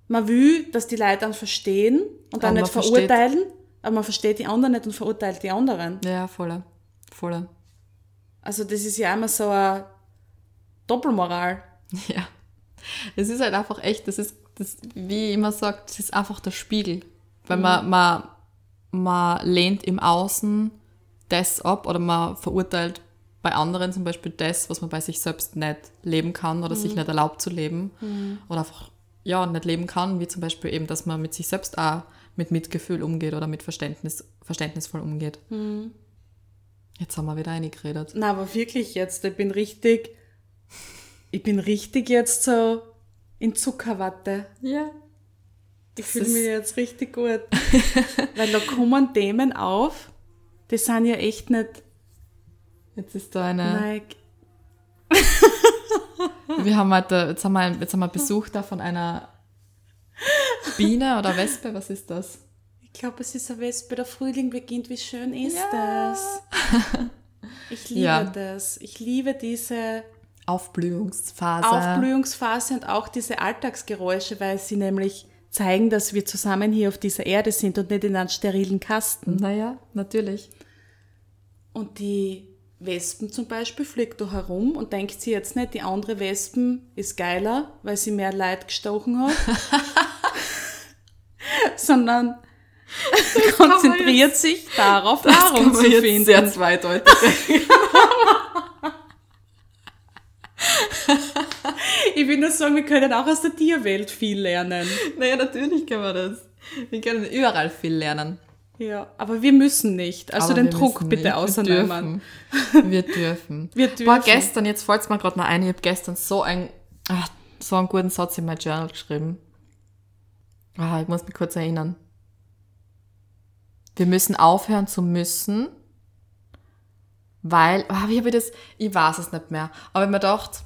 Man will, dass die Leute dann verstehen und dann Aber nicht man versteht- verurteilen, aber man versteht die anderen nicht und verurteilt die anderen. Ja, voller. Voller. Also das ist ja immer so eine Doppelmoral. (laughs) Ja. Es ist halt einfach echt, das ist, das, wie ich immer sage, das ist einfach der Spiegel. Weil man, man, man lehnt im Außen das ab oder man verurteilt bei anderen zum Beispiel das, was man bei sich selbst nicht leben kann oder sich nicht erlaubt zu leben oder einfach ja, nicht leben kann, wie zum Beispiel eben, dass man mit sich selbst auch mit Mitgefühl umgeht oder mit Verständnis, verständnisvoll umgeht. Jetzt haben wir wieder eingeredet. Na, aber wirklich jetzt, ich bin richtig, ich bin richtig jetzt so in Zuckerwatte. Ja. Ich fühle mich jetzt richtig gut. (laughs) Weil da kommen Themen auf, die sind ja echt nicht Jetzt ist da eine. like, (laughs) Wir haben heute, jetzt haben wir, jetzt haben wir Besuch da von einer Biene oder Wespe, was ist das? ich glaube, es ist eine Wespe, der Frühling beginnt, wie schön ist Ja. das? (laughs) Ich liebe Ja. das. Ich liebe diese Aufblühungsphase. Aufblühungsphase und auch diese Alltagsgeräusche, weil sie nämlich zeigen, dass wir zusammen hier auf dieser Erde sind und nicht in einem sterilen Kasten. Naja, natürlich. Und die Wespen zum Beispiel fliegt da herum und denkt sie jetzt nicht, die andere Wespen ist geiler, weil sie mehr Leid gestochen hat, (laughs) sondern konzentriert sich darauf, Nahrung zu finden. sehr zweideutig. (laughs) (laughs) Ich will nur sagen, wir können auch aus der Tierwelt viel lernen. naja, natürlich können wir das. Wir können überall viel lernen. Ja, aber wir müssen nicht. Also Aber den Druck bitte nicht. ausnehmen. Wir dürfen. Wir dürfen. (laughs) Boah, dürfen. gestern, jetzt fällt mir gerade mal ein, ich habe gestern so, ein, ach, so einen guten Satz in mein Journal geschrieben. Ah, ich muss mich kurz erinnern. Wir müssen aufhören zu müssen, weil, ah, wie habe ich das, ich weiß es nicht mehr, aber ich mir gedacht,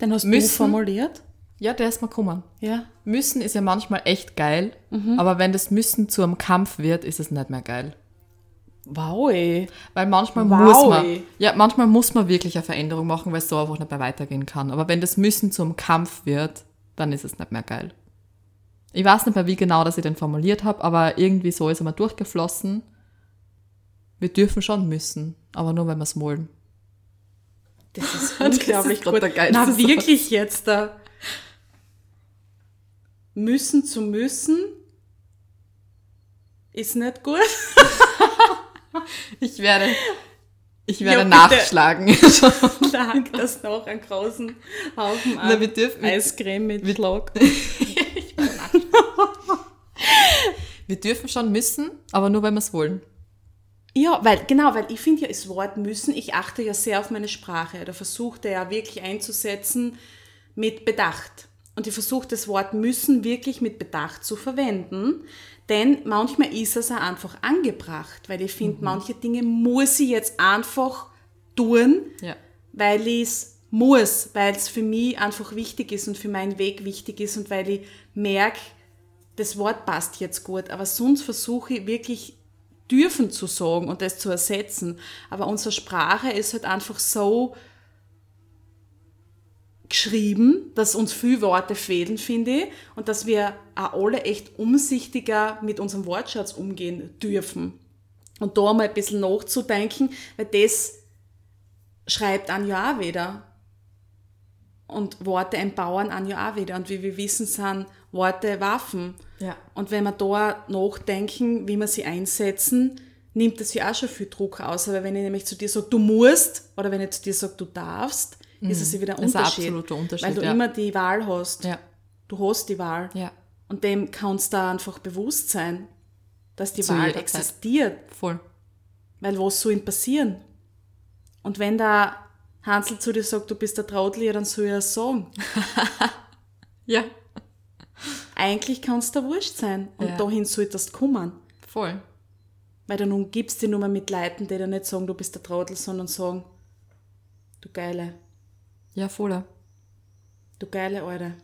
Den hast Müssen. du formuliert? ja, der ist mal gekommen. Ja. Müssen ist ja manchmal echt geil, aber wenn das Müssen zu einem Kampf wird, ist es nicht mehr geil. Wow, ey. Weil manchmal Wow, muss man, ey. ja, manchmal muss man wirklich eine Veränderung machen, weil es so einfach nicht mehr weitergehen kann. Aber wenn das Müssen zum Kampf wird, dann ist es nicht mehr geil. Ich weiß nicht mehr, wie genau das ich den formuliert habe, aber irgendwie so ist er mal durchgeflossen. Wir dürfen schon müssen, aber nur, wenn wir es wollen. Das ist (laughs) Das ist unglaublich gut. der geilste Na, Satz. wirklich jetzt da. Müssen zu müssen ist nicht gut. (laughs) Ich werde, ich werde bitte. nachschlagen. (laughs) Lag das noch einen großen Haufen Na, wir dürfen- Eiscreme mit Schlag. wir dürfen schon müssen, aber nur, wenn wir es wollen. Ja, weil, genau, weil ich finde ja das Wort müssen, ich achte ja sehr auf meine Sprache. Da versuche ja wirklich einzusetzen mit Bedacht. Und ich versuche das Wort müssen wirklich mit Bedacht zu verwenden, denn manchmal ist es auch einfach angebracht, weil ich finde, manche Dinge muss ich jetzt einfach tun, Ja. weil ich es muss, weil es für mich einfach wichtig ist und für meinen Weg wichtig ist und weil ich merke, das Wort passt jetzt gut, aber sonst versuche ich wirklich dürfen zu sagen und das zu ersetzen. Aber unsere Sprache ist halt einfach so geschrieben, dass uns viele Worte fehlen, finde ich, und dass wir auch alle echt umsichtiger mit unserem Wortschatz umgehen dürfen. Und da mal ein bisschen nachzudenken, weil das schreibt an ja wieder. Und Worte empowern an ja auch wieder. Und wie wir wissen, sind Worte Waffen. Ja. Und wenn wir da nachdenken, wie wir sie einsetzen, nimmt das ja auch schon viel Druck aus. Aber wenn ich nämlich zu dir sage, du musst, oder wenn ich zu dir sage, du darfst, ist es ja wieder ein Das ist ein Unterschied. absoluter Unterschied, Weil du ja. immer die Wahl hast. Ja. Du hast die Wahl. Ja. Und dem kannst du einfach bewusst sein, dass die Zu Wahl jeder Zeit. existiert. Voll. Weil was soll ihm passieren? Und wenn der Hansel zu dir sagt, du bist der Trottel, ja, dann soll er sagen. (laughs) Ja. Eigentlich kann es dir wurscht sein. Und Ja. dahin solltest du kommen. Voll. Weil dann umgibst du dich nur mal mit Leuten, die dir nicht sagen, du bist der Trottel, sondern sagen, du Geile, Ja, voller. du geile Alte.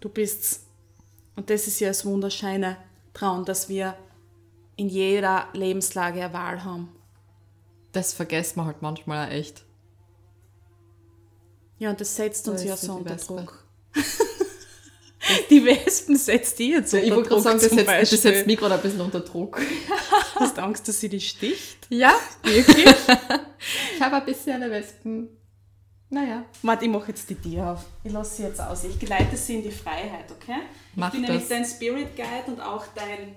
Du bist's. Und das ist ja das wunderschöne Traum, dass wir in jeder Lebenslage eine Wahl haben. Das vergessen wir halt manchmal auch echt. Ja, und das setzt uns Da ja so unter. Druck. (laughs) die Wespen setzt die jetzt unter Ich wollte gerade Druck sagen, das setzt, das Beispiel. setzt mich gerade ein bisschen unter Druck. (laughs) Hast du Angst, dass sie dich sticht? Ja, Wirklich? ich habe ein bisschen eine Wespen. Naja. Warte, ich mache jetzt die Tür auf. Ich lasse sie jetzt aus. Ich geleite sie in die Freiheit, okay? Mach ich bin das. nämlich dein Spirit Guide und auch dein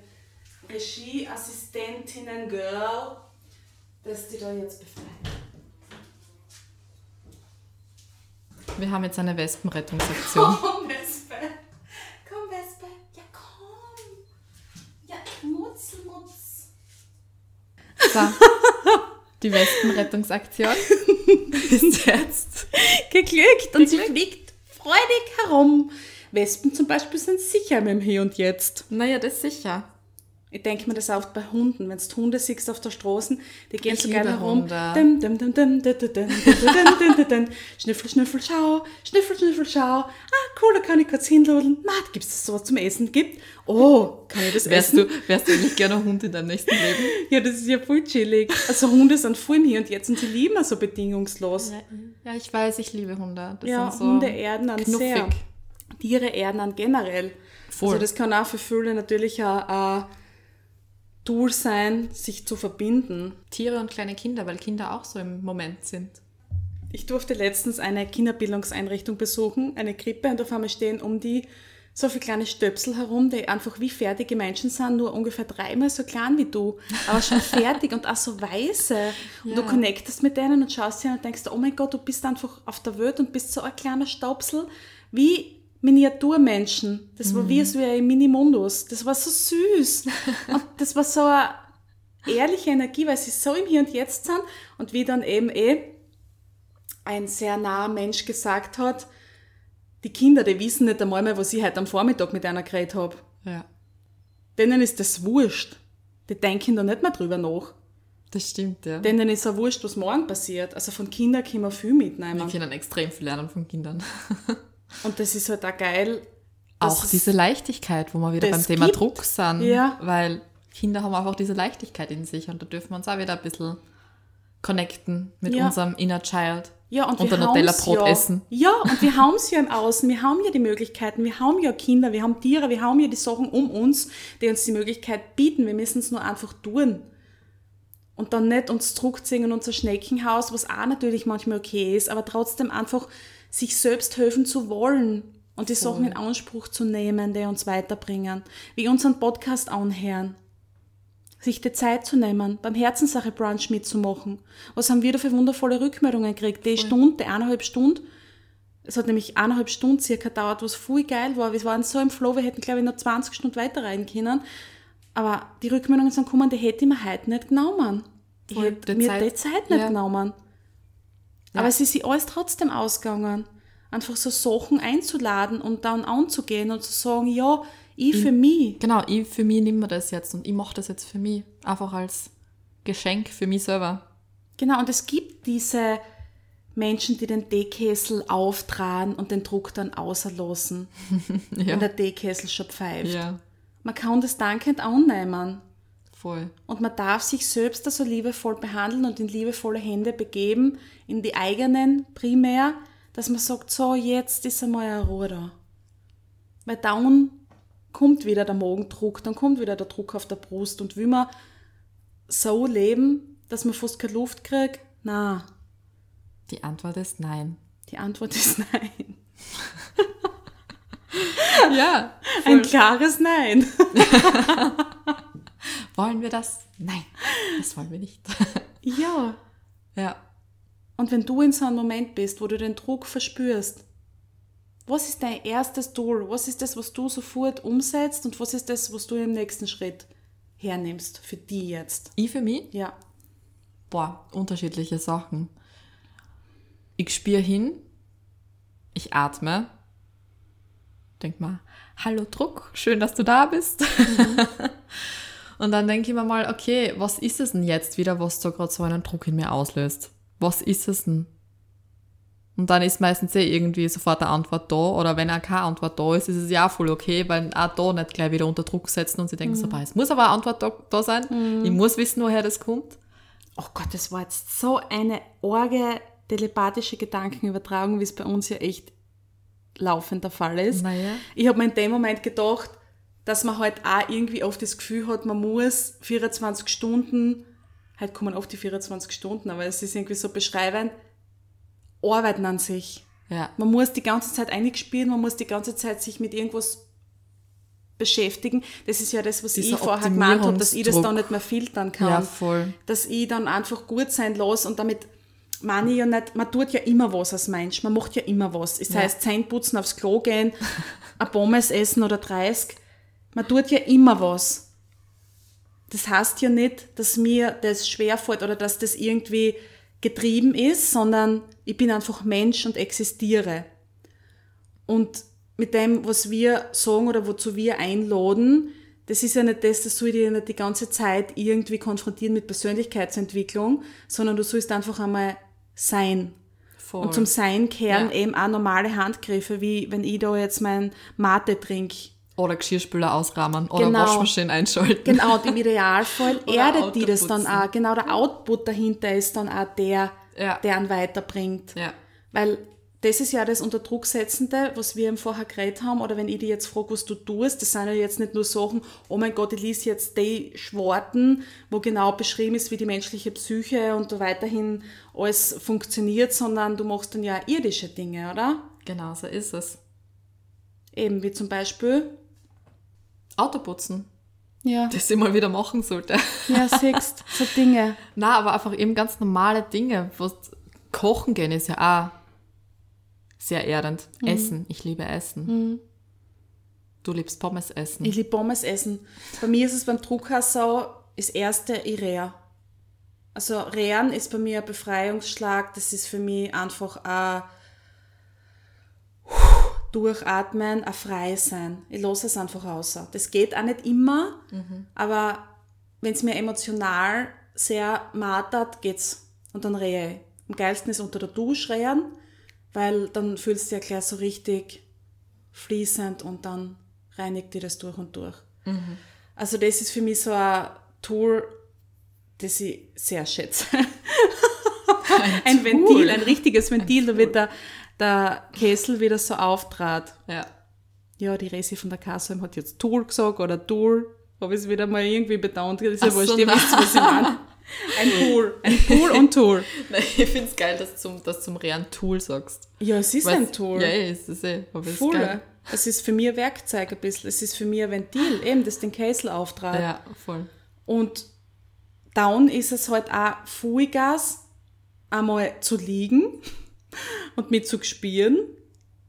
Regieassistentinnen-Girl, das die da jetzt befreit. Wir haben jetzt eine Wespenrettungsaktion. Komm, Wespe! Komm, Wespe! Ja, komm! Ja, Mutz, Mutz! So. Die Wespenrettungsaktion (laughs) ist jetzt. Geglückt und sie fliegt freudig herum. Wespen zum Beispiel sind sicher mit dem Hier und Jetzt. Naja, das sicher. Ich denke mir das oft bei Hunden, wenn du Hunde siehst auf der Straße, die gehen ich so gerne herum. Schnüffel, schnüffel, schau, schnüffel, schnüffel, schau. Ah, cool, da kann ich kurz hinludeln. Matt, gibt es sowas zum Essen? Gibt? Oh, kann ich das wärst essen? Du, wärst du eigentlich gerne Hund in deinem nächsten Leben? ja, das ist ja voll chillig. Also Hunde sind voll im Hier und Jetzt und sie lieben wir so bedingungslos. Ja, ich weiß, ich liebe Hunde. Das ja, so Hunde erden an knuffig. sehr. Tiere erden an generell. Voll. Also das kann auch für viele natürlich auch... Äh, Tool sein, sich zu verbinden. Tiere und kleine Kinder, weil Kinder auch so im Moment sind. Ich durfte letztens eine Kinderbildungseinrichtung besuchen, eine Krippe, und auf einmal stehen um die so viele kleine Stöpsel herum, die einfach wie fertige Menschen sind, nur ungefähr dreimal so klein wie du, aber schon (laughs) fertig und auch so weiße. Und du Ja. connectest mit denen und schaust sie an und denkst, oh mein Gott, du bist einfach auf der Welt und bist so ein kleiner Stöpsel, wie Miniaturmenschen. Das war wie so ein Minimundus. Das war so süß. (laughs) Und das war so eine ehrliche Energie, weil sie so im Hier und Jetzt sind und wie dann eben eh ein sehr naher Mensch gesagt hat, die Kinder, die wissen nicht einmal mehr, was ich heute am Vormittag mit einer geredet habe. Ja, Denen ist das wurscht. Die denken da nicht mehr drüber nach. das stimmt, ja. Denen ist auch wurscht, was morgen passiert. Also von Kindern können wir viel Wir mitnehmen. können extrem viel lernen von Kindern. (laughs) Und das ist halt auch geil. Auch es- diese Leichtigkeit, wo wir wieder beim Thema gibt. Druck sind. Ja. Weil Kinder haben einfach diese Leichtigkeit in sich und da dürfen wir uns auch wieder ein bisschen connecten mit Ja. unserem Inner Child. Ja, und, Und wir Nutella-Brot ja. essen. Ja, und wir haben es ja im Außen. Wir haben ja die Möglichkeiten. Wir haben ja Kinder, wir haben Tiere, wir haben ja die Sachen um uns, die uns die Möglichkeit bieten. Wir müssen es nur einfach tun. Und dann nicht uns zurückziehen in unser Schneckenhaus, was auch natürlich manchmal okay ist, aber trotzdem einfach sich selbst helfen zu wollen und die Sachen in Anspruch zu nehmen, die uns weiterbringen. Wie unseren Podcast anhören sich die Zeit zu nehmen, beim Herzenssache Brunch mitzumachen. Was haben wir da für wundervolle Rückmeldungen gekriegt? Die Stunde, die eineinhalb Stunden, es hat nämlich eineinhalb Stunden circa gedauert, was voll geil war. Wir waren so im Flow, wir hätten, glaube ich, noch 20 Stunden weiter rein können. Aber die Rückmeldungen sind gekommen, die hätte ich mir heute nicht genommen. Ich Voll, hätte die mir Zeit- die Zeit nicht ja. genommen. Ja. Aber es ist sich alles trotzdem ausgegangen. Einfach so Sachen einzuladen und dann anzugehen und zu sagen, ja, ich für mich. Genau, ich für mich nehme das jetzt und ich mache das jetzt für mich. Einfach als Geschenk für mich selber. Genau, und es gibt diese Menschen, die den Teekessel auftragen und den Druck dann auslassen, (laughs) Ja. wenn der Teekessel schon pfeift. ja, Man kann das dankend annehmen. Voll. Und man darf sich selbst also liebevoll behandeln und in liebevolle Hände begeben, in die eigenen primär, dass man sagt, so, jetzt ist einmal eine Ruhe da. Weil dann kommt wieder der Magendruck, dann kommt wieder der Druck auf der Brust. Und will man so leben, dass man fast keine Luft kriegt? Na, Die Antwort ist nein. die Antwort ist nein. (laughs) Ja. Ein klares Nein. (laughs) Wollen wir das? Nein, das wollen wir nicht. (laughs) ja. ja. Und wenn du in so einem Moment bist, wo du den Druck verspürst, was ist dein erstes Tool? Was ist das, was du sofort umsetzt und was ist das, was du im nächsten Schritt hernimmst für die jetzt? Ich für mich? Ja. Boah, unterschiedliche Sachen. Ich spüre hin, ich atme, denk mal, hallo Druck, schön, dass du da bist. (laughs) Und dann denke ich mir mal, okay, was ist es denn jetzt wieder, was da gerade so einen Druck in mir auslöst? Was ist es denn? Und dann ist meistens eh irgendwie sofort eine Antwort da. Oder wenn auch keine Antwort da ist, ist es ja voll okay, weil auch da nicht gleich wieder unter Druck setzen und sie denken so, "Boah, es muss aber eine Antwort da, da sein. Ich muss wissen, woher das kommt. Oh Gott, das war jetzt so eine orge telepathische Gedankenübertragung, wie es bei uns ja echt laufend der Fall ist. Naja. Ich habe mir in dem Moment gedacht, dass man halt auch irgendwie oft das Gefühl hat, man muss 24 Stunden, halt kommen oft die 24 Stunden, aber es ist irgendwie so beschreibend, arbeiten an sich. Ja. Man muss die ganze Zeit eingespielt, man muss die ganze Zeit sich mit irgendwas beschäftigen. Das ist ja das, was Dieser ich vorher gemeint habe, dass ich das dann nicht mehr filtern kann. Ja, voll. Dass ich dann einfach gut sein lasse und damit meine ich ja nicht, man tut ja immer was als Mensch, man macht ja immer was. Es Ja. heißt Zähne putzen, aufs Klo gehen, (laughs) ein Pommes essen oder 30. Man tut ja immer was. Das heißt ja nicht, dass mir das schwerfällt oder dass das irgendwie getrieben ist, sondern ich bin einfach Mensch und existiere. Und mit dem, was wir sagen oder wozu wir einladen, das ist ja nicht das, das soll dich nicht die ganze Zeit irgendwie konfrontieren mit Persönlichkeitsentwicklung, sondern du sollst einfach einmal sein. Voll. Und zum Sein kehren Ja. eben auch normale Handgriffe, wie wenn ich da jetzt mein Mate trinke. Oder Geschirrspüler ausrahmen oder Genau. Waschmaschine einschalten. Genau, und im Idealfall (laughs) erdet die das dann auch. Genau, der Output dahinter ist dann auch der, Ja. der einen weiterbringt. Ja. Weil das ist ja das unter Druck setzende, was wir eben vorher geredet haben, oder wenn ich dich jetzt frage, was du tust, das sind ja jetzt nicht nur Sachen, oh mein Gott, ich lese jetzt die Schwarten, wo genau beschrieben ist, wie die menschliche Psyche und weiterhin alles funktioniert, sondern du machst dann ja irdische Dinge, oder? Genau, so ist es. Eben wie zum Beispiel, Autoputzen, ja, das ich mal wieder machen sollte. ja, siehst, so Dinge. (laughs) Na, aber einfach eben ganz normale Dinge. Was Kochen gehen ist ja auch sehr erdend. Mhm. Essen, ich liebe Essen. Du liebst Pommes essen. Ich liebe Pommes essen. Bei mir ist es beim Druckhaus so, das erste, ich rehe. Also Rehren ist bei mir ein Befreiungsschlag. Das ist für mich einfach ein Durchatmen, ein Frei sein. Ich lasse es einfach raus. Das geht auch nicht immer, aber wenn es mir emotional sehr martert, geht's. Und dann rehe ich. Am geilsten ist unter der Dusche rehren, weil dann fühlst du dich ja gleich so richtig fließend und dann reinigt dir das durch und durch. Also das ist für mich so ein Tool, das ich sehr schätze. Ein, Ventil, ein richtiges Ventil, damit der, der Kessel wieder so auftrat. Ja. Ja, die Resi von der Kasse hat jetzt Tool gesagt oder Tool. Habe ich es wieder mal irgendwie betont. Das ist ja Ach so, wurscht, ihr wisst, was ich meine. (laughs) Ein Tool. Ein Tool und Tool. (laughs) Nein, ich finde es geil, dass du zum, dass zum Rehren Tool sagst. Ja, es ist Weil's- ein Tool. Ja, ja, ist es eh. Aber es ist geil. Es ist für mich ein Werkzeug ein bisschen. Es ist für mich ein Ventil, eben, das den Kessel auftrat. Ja, voll. Und down ist es halt auch Vollgas, einmal zu liegen und mit zu spielen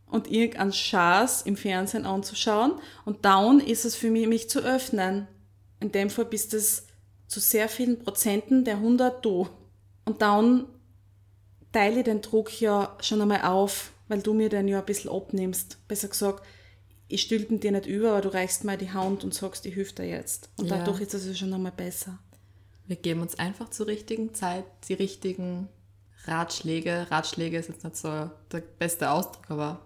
und irgendeinen Schaß im Fernsehen anzuschauen. Und down ist es für mich, mich zu öffnen. In dem Fall bist es zu sehr vielen Prozenten der 100 du. Und down teile ich den Druck ja schon einmal auf, weil du mir den ja ein bisschen abnimmst. Besser gesagt, ich stülpe dir nicht über, aber du reichst mal die Hand und sagst, ich hilf dir jetzt. Und Ja. dadurch ist es ja schon einmal besser. Wir geben uns einfach zur richtigen Zeit die richtigen Ratschläge. Ratschläge ist jetzt nicht so der beste Ausdruck, aber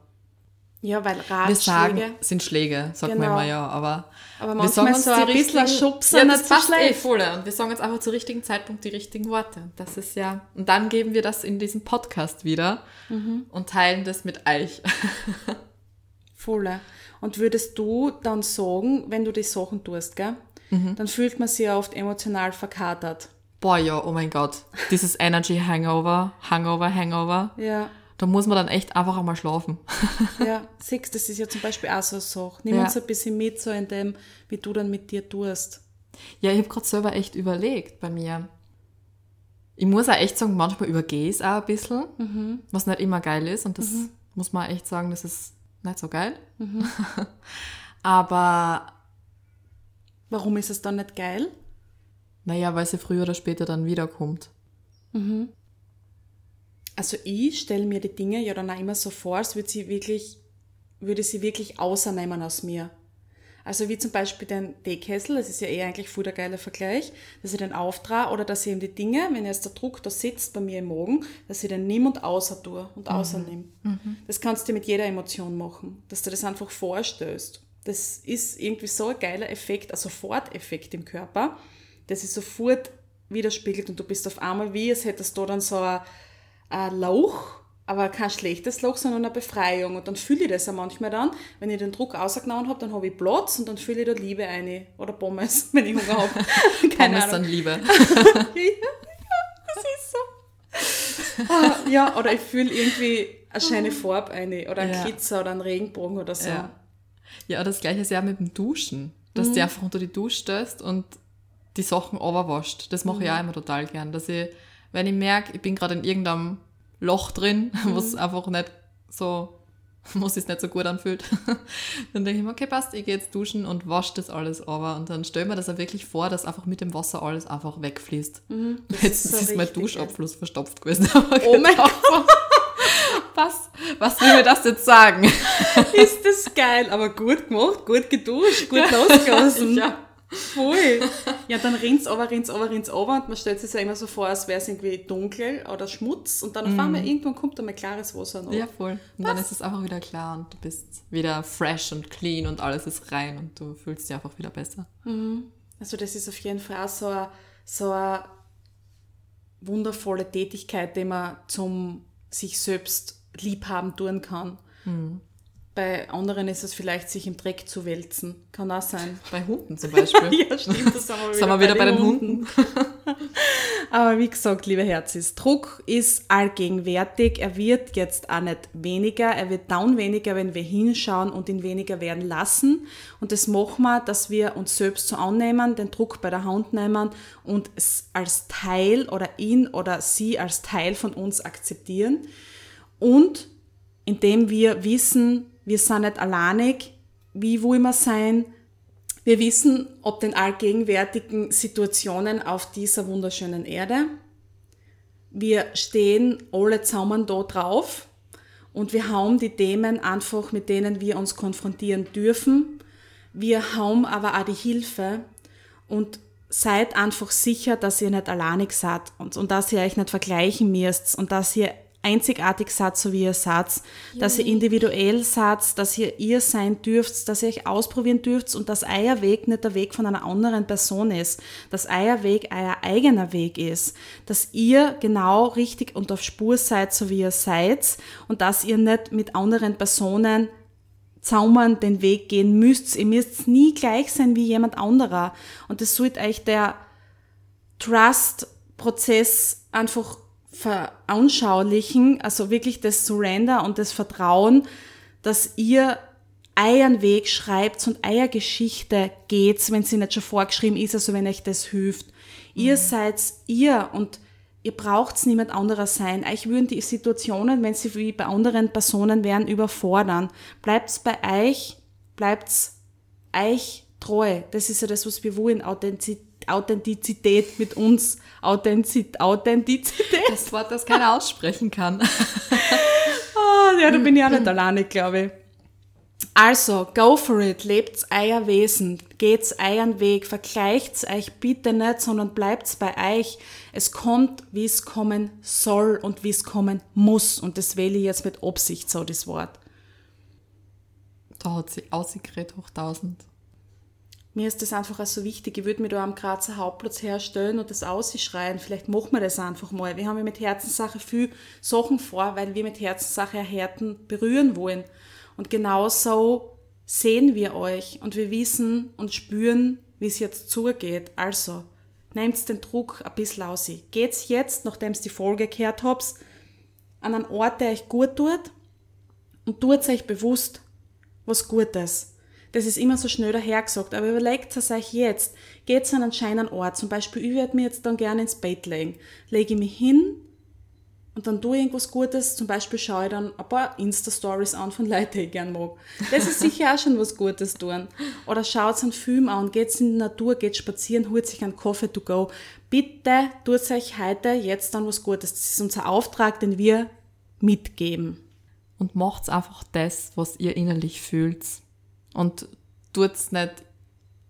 Ja, weil wir Ratschläge, sagen, sind Schläge, sagt Genau. man immer ja, aber, Aber wir sagen uns so die ein bisschen schubsen, ja, das passt eh voll. Und wir sagen jetzt einfach zur richtigen Zeitpunkt die richtigen Worte. Und Das ist ja, und dann geben wir das in diesem Podcast wieder Mhm. und teilen das mit euch. (laughs) voll. Und würdest du dann sagen, wenn du die Sachen tust, gell, Mhm. dann fühlt man sich ja oft emotional verkatert. Boah, ja, oh mein Gott. Dieses Energy Hangover, Hangover, Hangover. Ja, Da muss man dann echt einfach einmal schlafen. (laughs) ja. Siehst, das ist ja zum Beispiel auch so eine Sache. Nimm Ja. uns ein bisschen mit, so in dem, wie du dann mit dir tust. Ja, ich habe gerade selber echt überlegt bei mir. Ich muss auch echt sagen, manchmal übergehe ich es auch ein bisschen, Mhm. was nicht immer geil ist. Und das muss man echt sagen, das ist nicht so geil. Mhm. (laughs) Aber Warum ist es dann nicht geil? Naja, weil sie früher oder später dann wiederkommt. Also ich stelle mir die Dinge ja dann auch immer so vor, als würde sie wirklich, würde sie wirklich außernehmen aus mir. Also wie zum Beispiel den Teekessel, das ist ja eh eigentlich voll der geile Vergleich, dass ich den auftrage oder dass ich eben die Dinge, wenn jetzt der Druck da sitzt bei mir im Magen, dass ich den nimm und außer tue und mhm. außer nimm. Mhm. Das kannst du mit jeder Emotion machen, dass du das einfach vorstellst. Das ist irgendwie so ein geiler Effekt, ein Soforteffekt im Körper, dass sich sofort widerspiegelt und du bist auf einmal wie, als hättest du dann so ein, ein Lauch aber kein schlechtes Loch, sondern eine Befreiung. Und dann fühle ich das auch manchmal dann, wenn ich den Druck ausgenommen habe, dann habe ich Platz und dann fühle ich da Liebe ein. Oder Pommes, (laughs) wenn ich Hunger habe. (laughs) Keine Pommes Ahnung. dann Liebe. (laughs) ja, das ist so. Ah, ja, oder ich fühle irgendwie eine schöne Farbe ein. Oder ein ja. Glitzer oder ein Regenbogen oder so. Ja, ja das gleiche ist ja mit dem Duschen. Dass mhm. du einfach unter die Dusche stößt und die Sachen overwascht. Das mache mhm. ich auch immer total gern. Dass ich, wenn ich merke, ich bin gerade in irgendeinem Loch drin, mhm. (laughs) wo es einfach nicht so, (laughs) wo es sich nicht so gut anfühlt. (laughs) dann denke ich mir, okay, passt, ich gehe jetzt duschen und wasche das alles aber. Und dann stelle mir das auch wirklich vor, dass einfach mit dem Wasser alles einfach wegfließt. Mhm, jetzt ist, so ist mein Duschabfluss verstopft gewesen. oh mein Gott! Was, was will mir das jetzt sagen? Ist das geil, aber gut gemacht, gut geduscht, gut losgelassen. ja. Voll. Ja, dann rinnt's aber, rinnt's aber, rinnt's aber und man stellt sich ja immer so vor, als wäre es irgendwie dunkel oder Schmutz und dann auf einmal mm. irgendwann kommt da mal klares Wasser noch. Ja, voll. Und Was? dann ist es einfach wieder klar und du bist wieder fresh und clean und alles ist rein und du fühlst dich einfach wieder besser. Mhm. Also das ist auf jeden Fall auch so eine, so eine wundervolle Tätigkeit, die man zum sich selbst liebhaben tun kann. Mhm. Bei anderen ist es vielleicht, sich im Dreck zu wälzen. Kann auch sein. (laughs) Bei Hunden zum Beispiel. (laughs) ja, stimmt, das sind wir wieder, sind wir wieder bei, den, bei den Hunden. Hunden. (laughs) Aber wie gesagt, liebe Herzis, Druck ist allgegenwärtig. Er wird jetzt auch nicht weniger. Er wird down weniger, wenn wir hinschauen und ihn weniger werden lassen. Und das machen wir, dass wir uns selbst so annehmen, den Druck bei der Hand nehmen und es als Teil oder ihn oder sie als Teil von uns akzeptieren. Und indem wir wissen, wir sind nicht alleinig, wie wollen wir sein? Wir wissen, ob den allgegenwärtigen Situationen auf dieser wunderschönen Erde. Wir stehen alle zusammen da drauf und wir haben die Themen einfach, mit denen wir uns konfrontieren dürfen. Wir haben aber auch die Hilfe und seid einfach sicher, dass ihr nicht alleinig seid und, und dass ihr euch nicht vergleichen müsst und dass ihr einzigartig seid, so wie ihr seid, ja. dass ihr individuell seid, dass ihr ihr sein dürft, dass ihr euch ausprobieren dürft und dass euer Weg nicht der Weg von einer anderen Person ist, dass euer Weg euer eigener Weg ist, dass ihr genau richtig und auf Spur seid, so wie ihr seid und dass ihr nicht mit anderen Personen zaumern den Weg gehen müsst. Ihr müsst nie gleich sein wie jemand anderer. Und das sollte euch der Trust-Prozess einfach veranschaulichen, also wirklich das Surrender und das Vertrauen, dass ihr euren Weg schreibt und euer Geschichte geht, wenn sie nicht schon vorgeschrieben ist, also wenn euch das hilft. Mhm. Ihr seid ihr und ihr braucht's niemand anderer sein. Euch würden die Situationen, wenn sie wie bei anderen Personen wären, überfordern. Bleibt's bei euch, bleibt's euch treu. Das ist ja das, was wir wollen, Authentizität Authentizität mit uns. Authentizität. Das Wort, das keiner aussprechen kann. oh, (laughs) ja, da bin ich auch nicht alleine, glaube ich. Also, go for it, lebt euer Wesen, geht's euren Weg, vergleicht's euch bitte nicht, sondern bleibt's bei euch. Es kommt, wie es kommen soll und wie es kommen muss. Und das wähle ich jetzt mit Absicht so, das Wort. Da hat sie ausgeredet hoch tausend mir ist das einfach auch so wichtig. Ich würde mir da am Grazer Hauptplatz herstellen und das ausschreien. Vielleicht machen wir das einfach mal. Wir haben ja mit Herzenssache viel Sachen vor, weil wir mit Herzenssache Härten berühren wollen. Und genauso sehen wir euch und wir wissen und spüren, wie es jetzt zugeht. Also, nehmt den Druck ein bisschen aus. Geht's jetzt, nachdem ihr die Folge gehört habt, an einen Ort, der euch gut tut und tut euch bewusst was Gutes das ist immer so schnell dahergesagt, aber überlegt es euch jetzt. Geht an einen scheinen Ort, zum Beispiel, ich würde mir jetzt dann gerne ins Bett legen. Lege ich mich hin und dann tue ich irgendwas Gutes, zum Beispiel schaue ich dann ein paar Insta-Stories an von Leuten, die ich gerne mag. Das ist sicher auch schon was Gutes tun. Oder schaut einen Film an, geht in die Natur, geht spazieren, holt sich einen Coffee to go. Bitte tut euch heute jetzt dann was Gutes. Das ist unser Auftrag, den wir mitgeben. Und macht einfach das, was ihr innerlich fühlt. Und tut nicht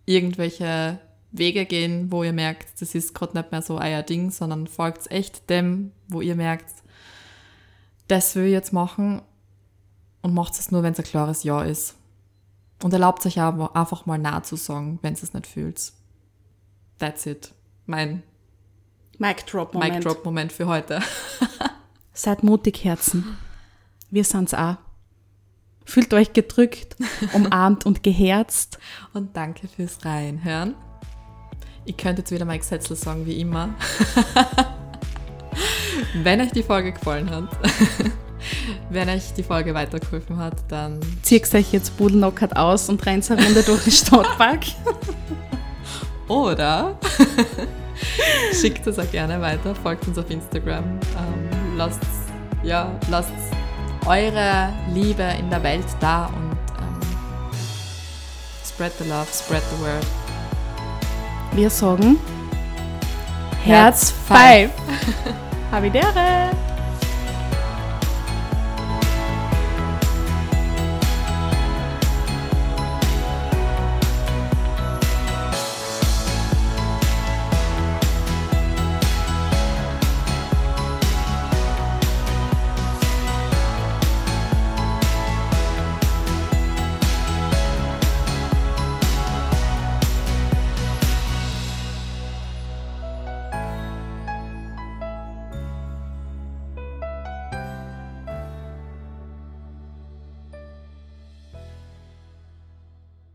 irgendwelche Wege gehen, wo ihr merkt, das ist gerade nicht mehr so euer Ding, sondern folgt echt dem, wo ihr merkt, das will ich jetzt machen und macht es nur, wenn es ein klares Ja ist. Und erlaubt euch auch einfach mal nah zu sagen, wenn es nicht fühlt. That's it. Mein Mic Drop Moment. Mic Drop Moment für heute. (laughs) Seid mutig, Herzen. Wir sind's auch. Fühlt euch gedrückt, umarmt und geherzt. (laughs) Und danke fürs Reinhören. Ich könnte jetzt wieder Mike Setzel sagen, wie immer. (laughs) Wenn euch die Folge gefallen hat, (laughs) wenn euch die Folge weitergeholfen hat, dann zieht euch jetzt Budelnockert aus und rennt eine Runde durch den Stadtpark. Oder schickt es auch gerne weiter, folgt uns auf Instagram, ähm, lasst, ja, lasst eure Liebe in der Welt da und ähm, spread the love, spread the word. Wir sagen Herz 5. (laughs) Havidere!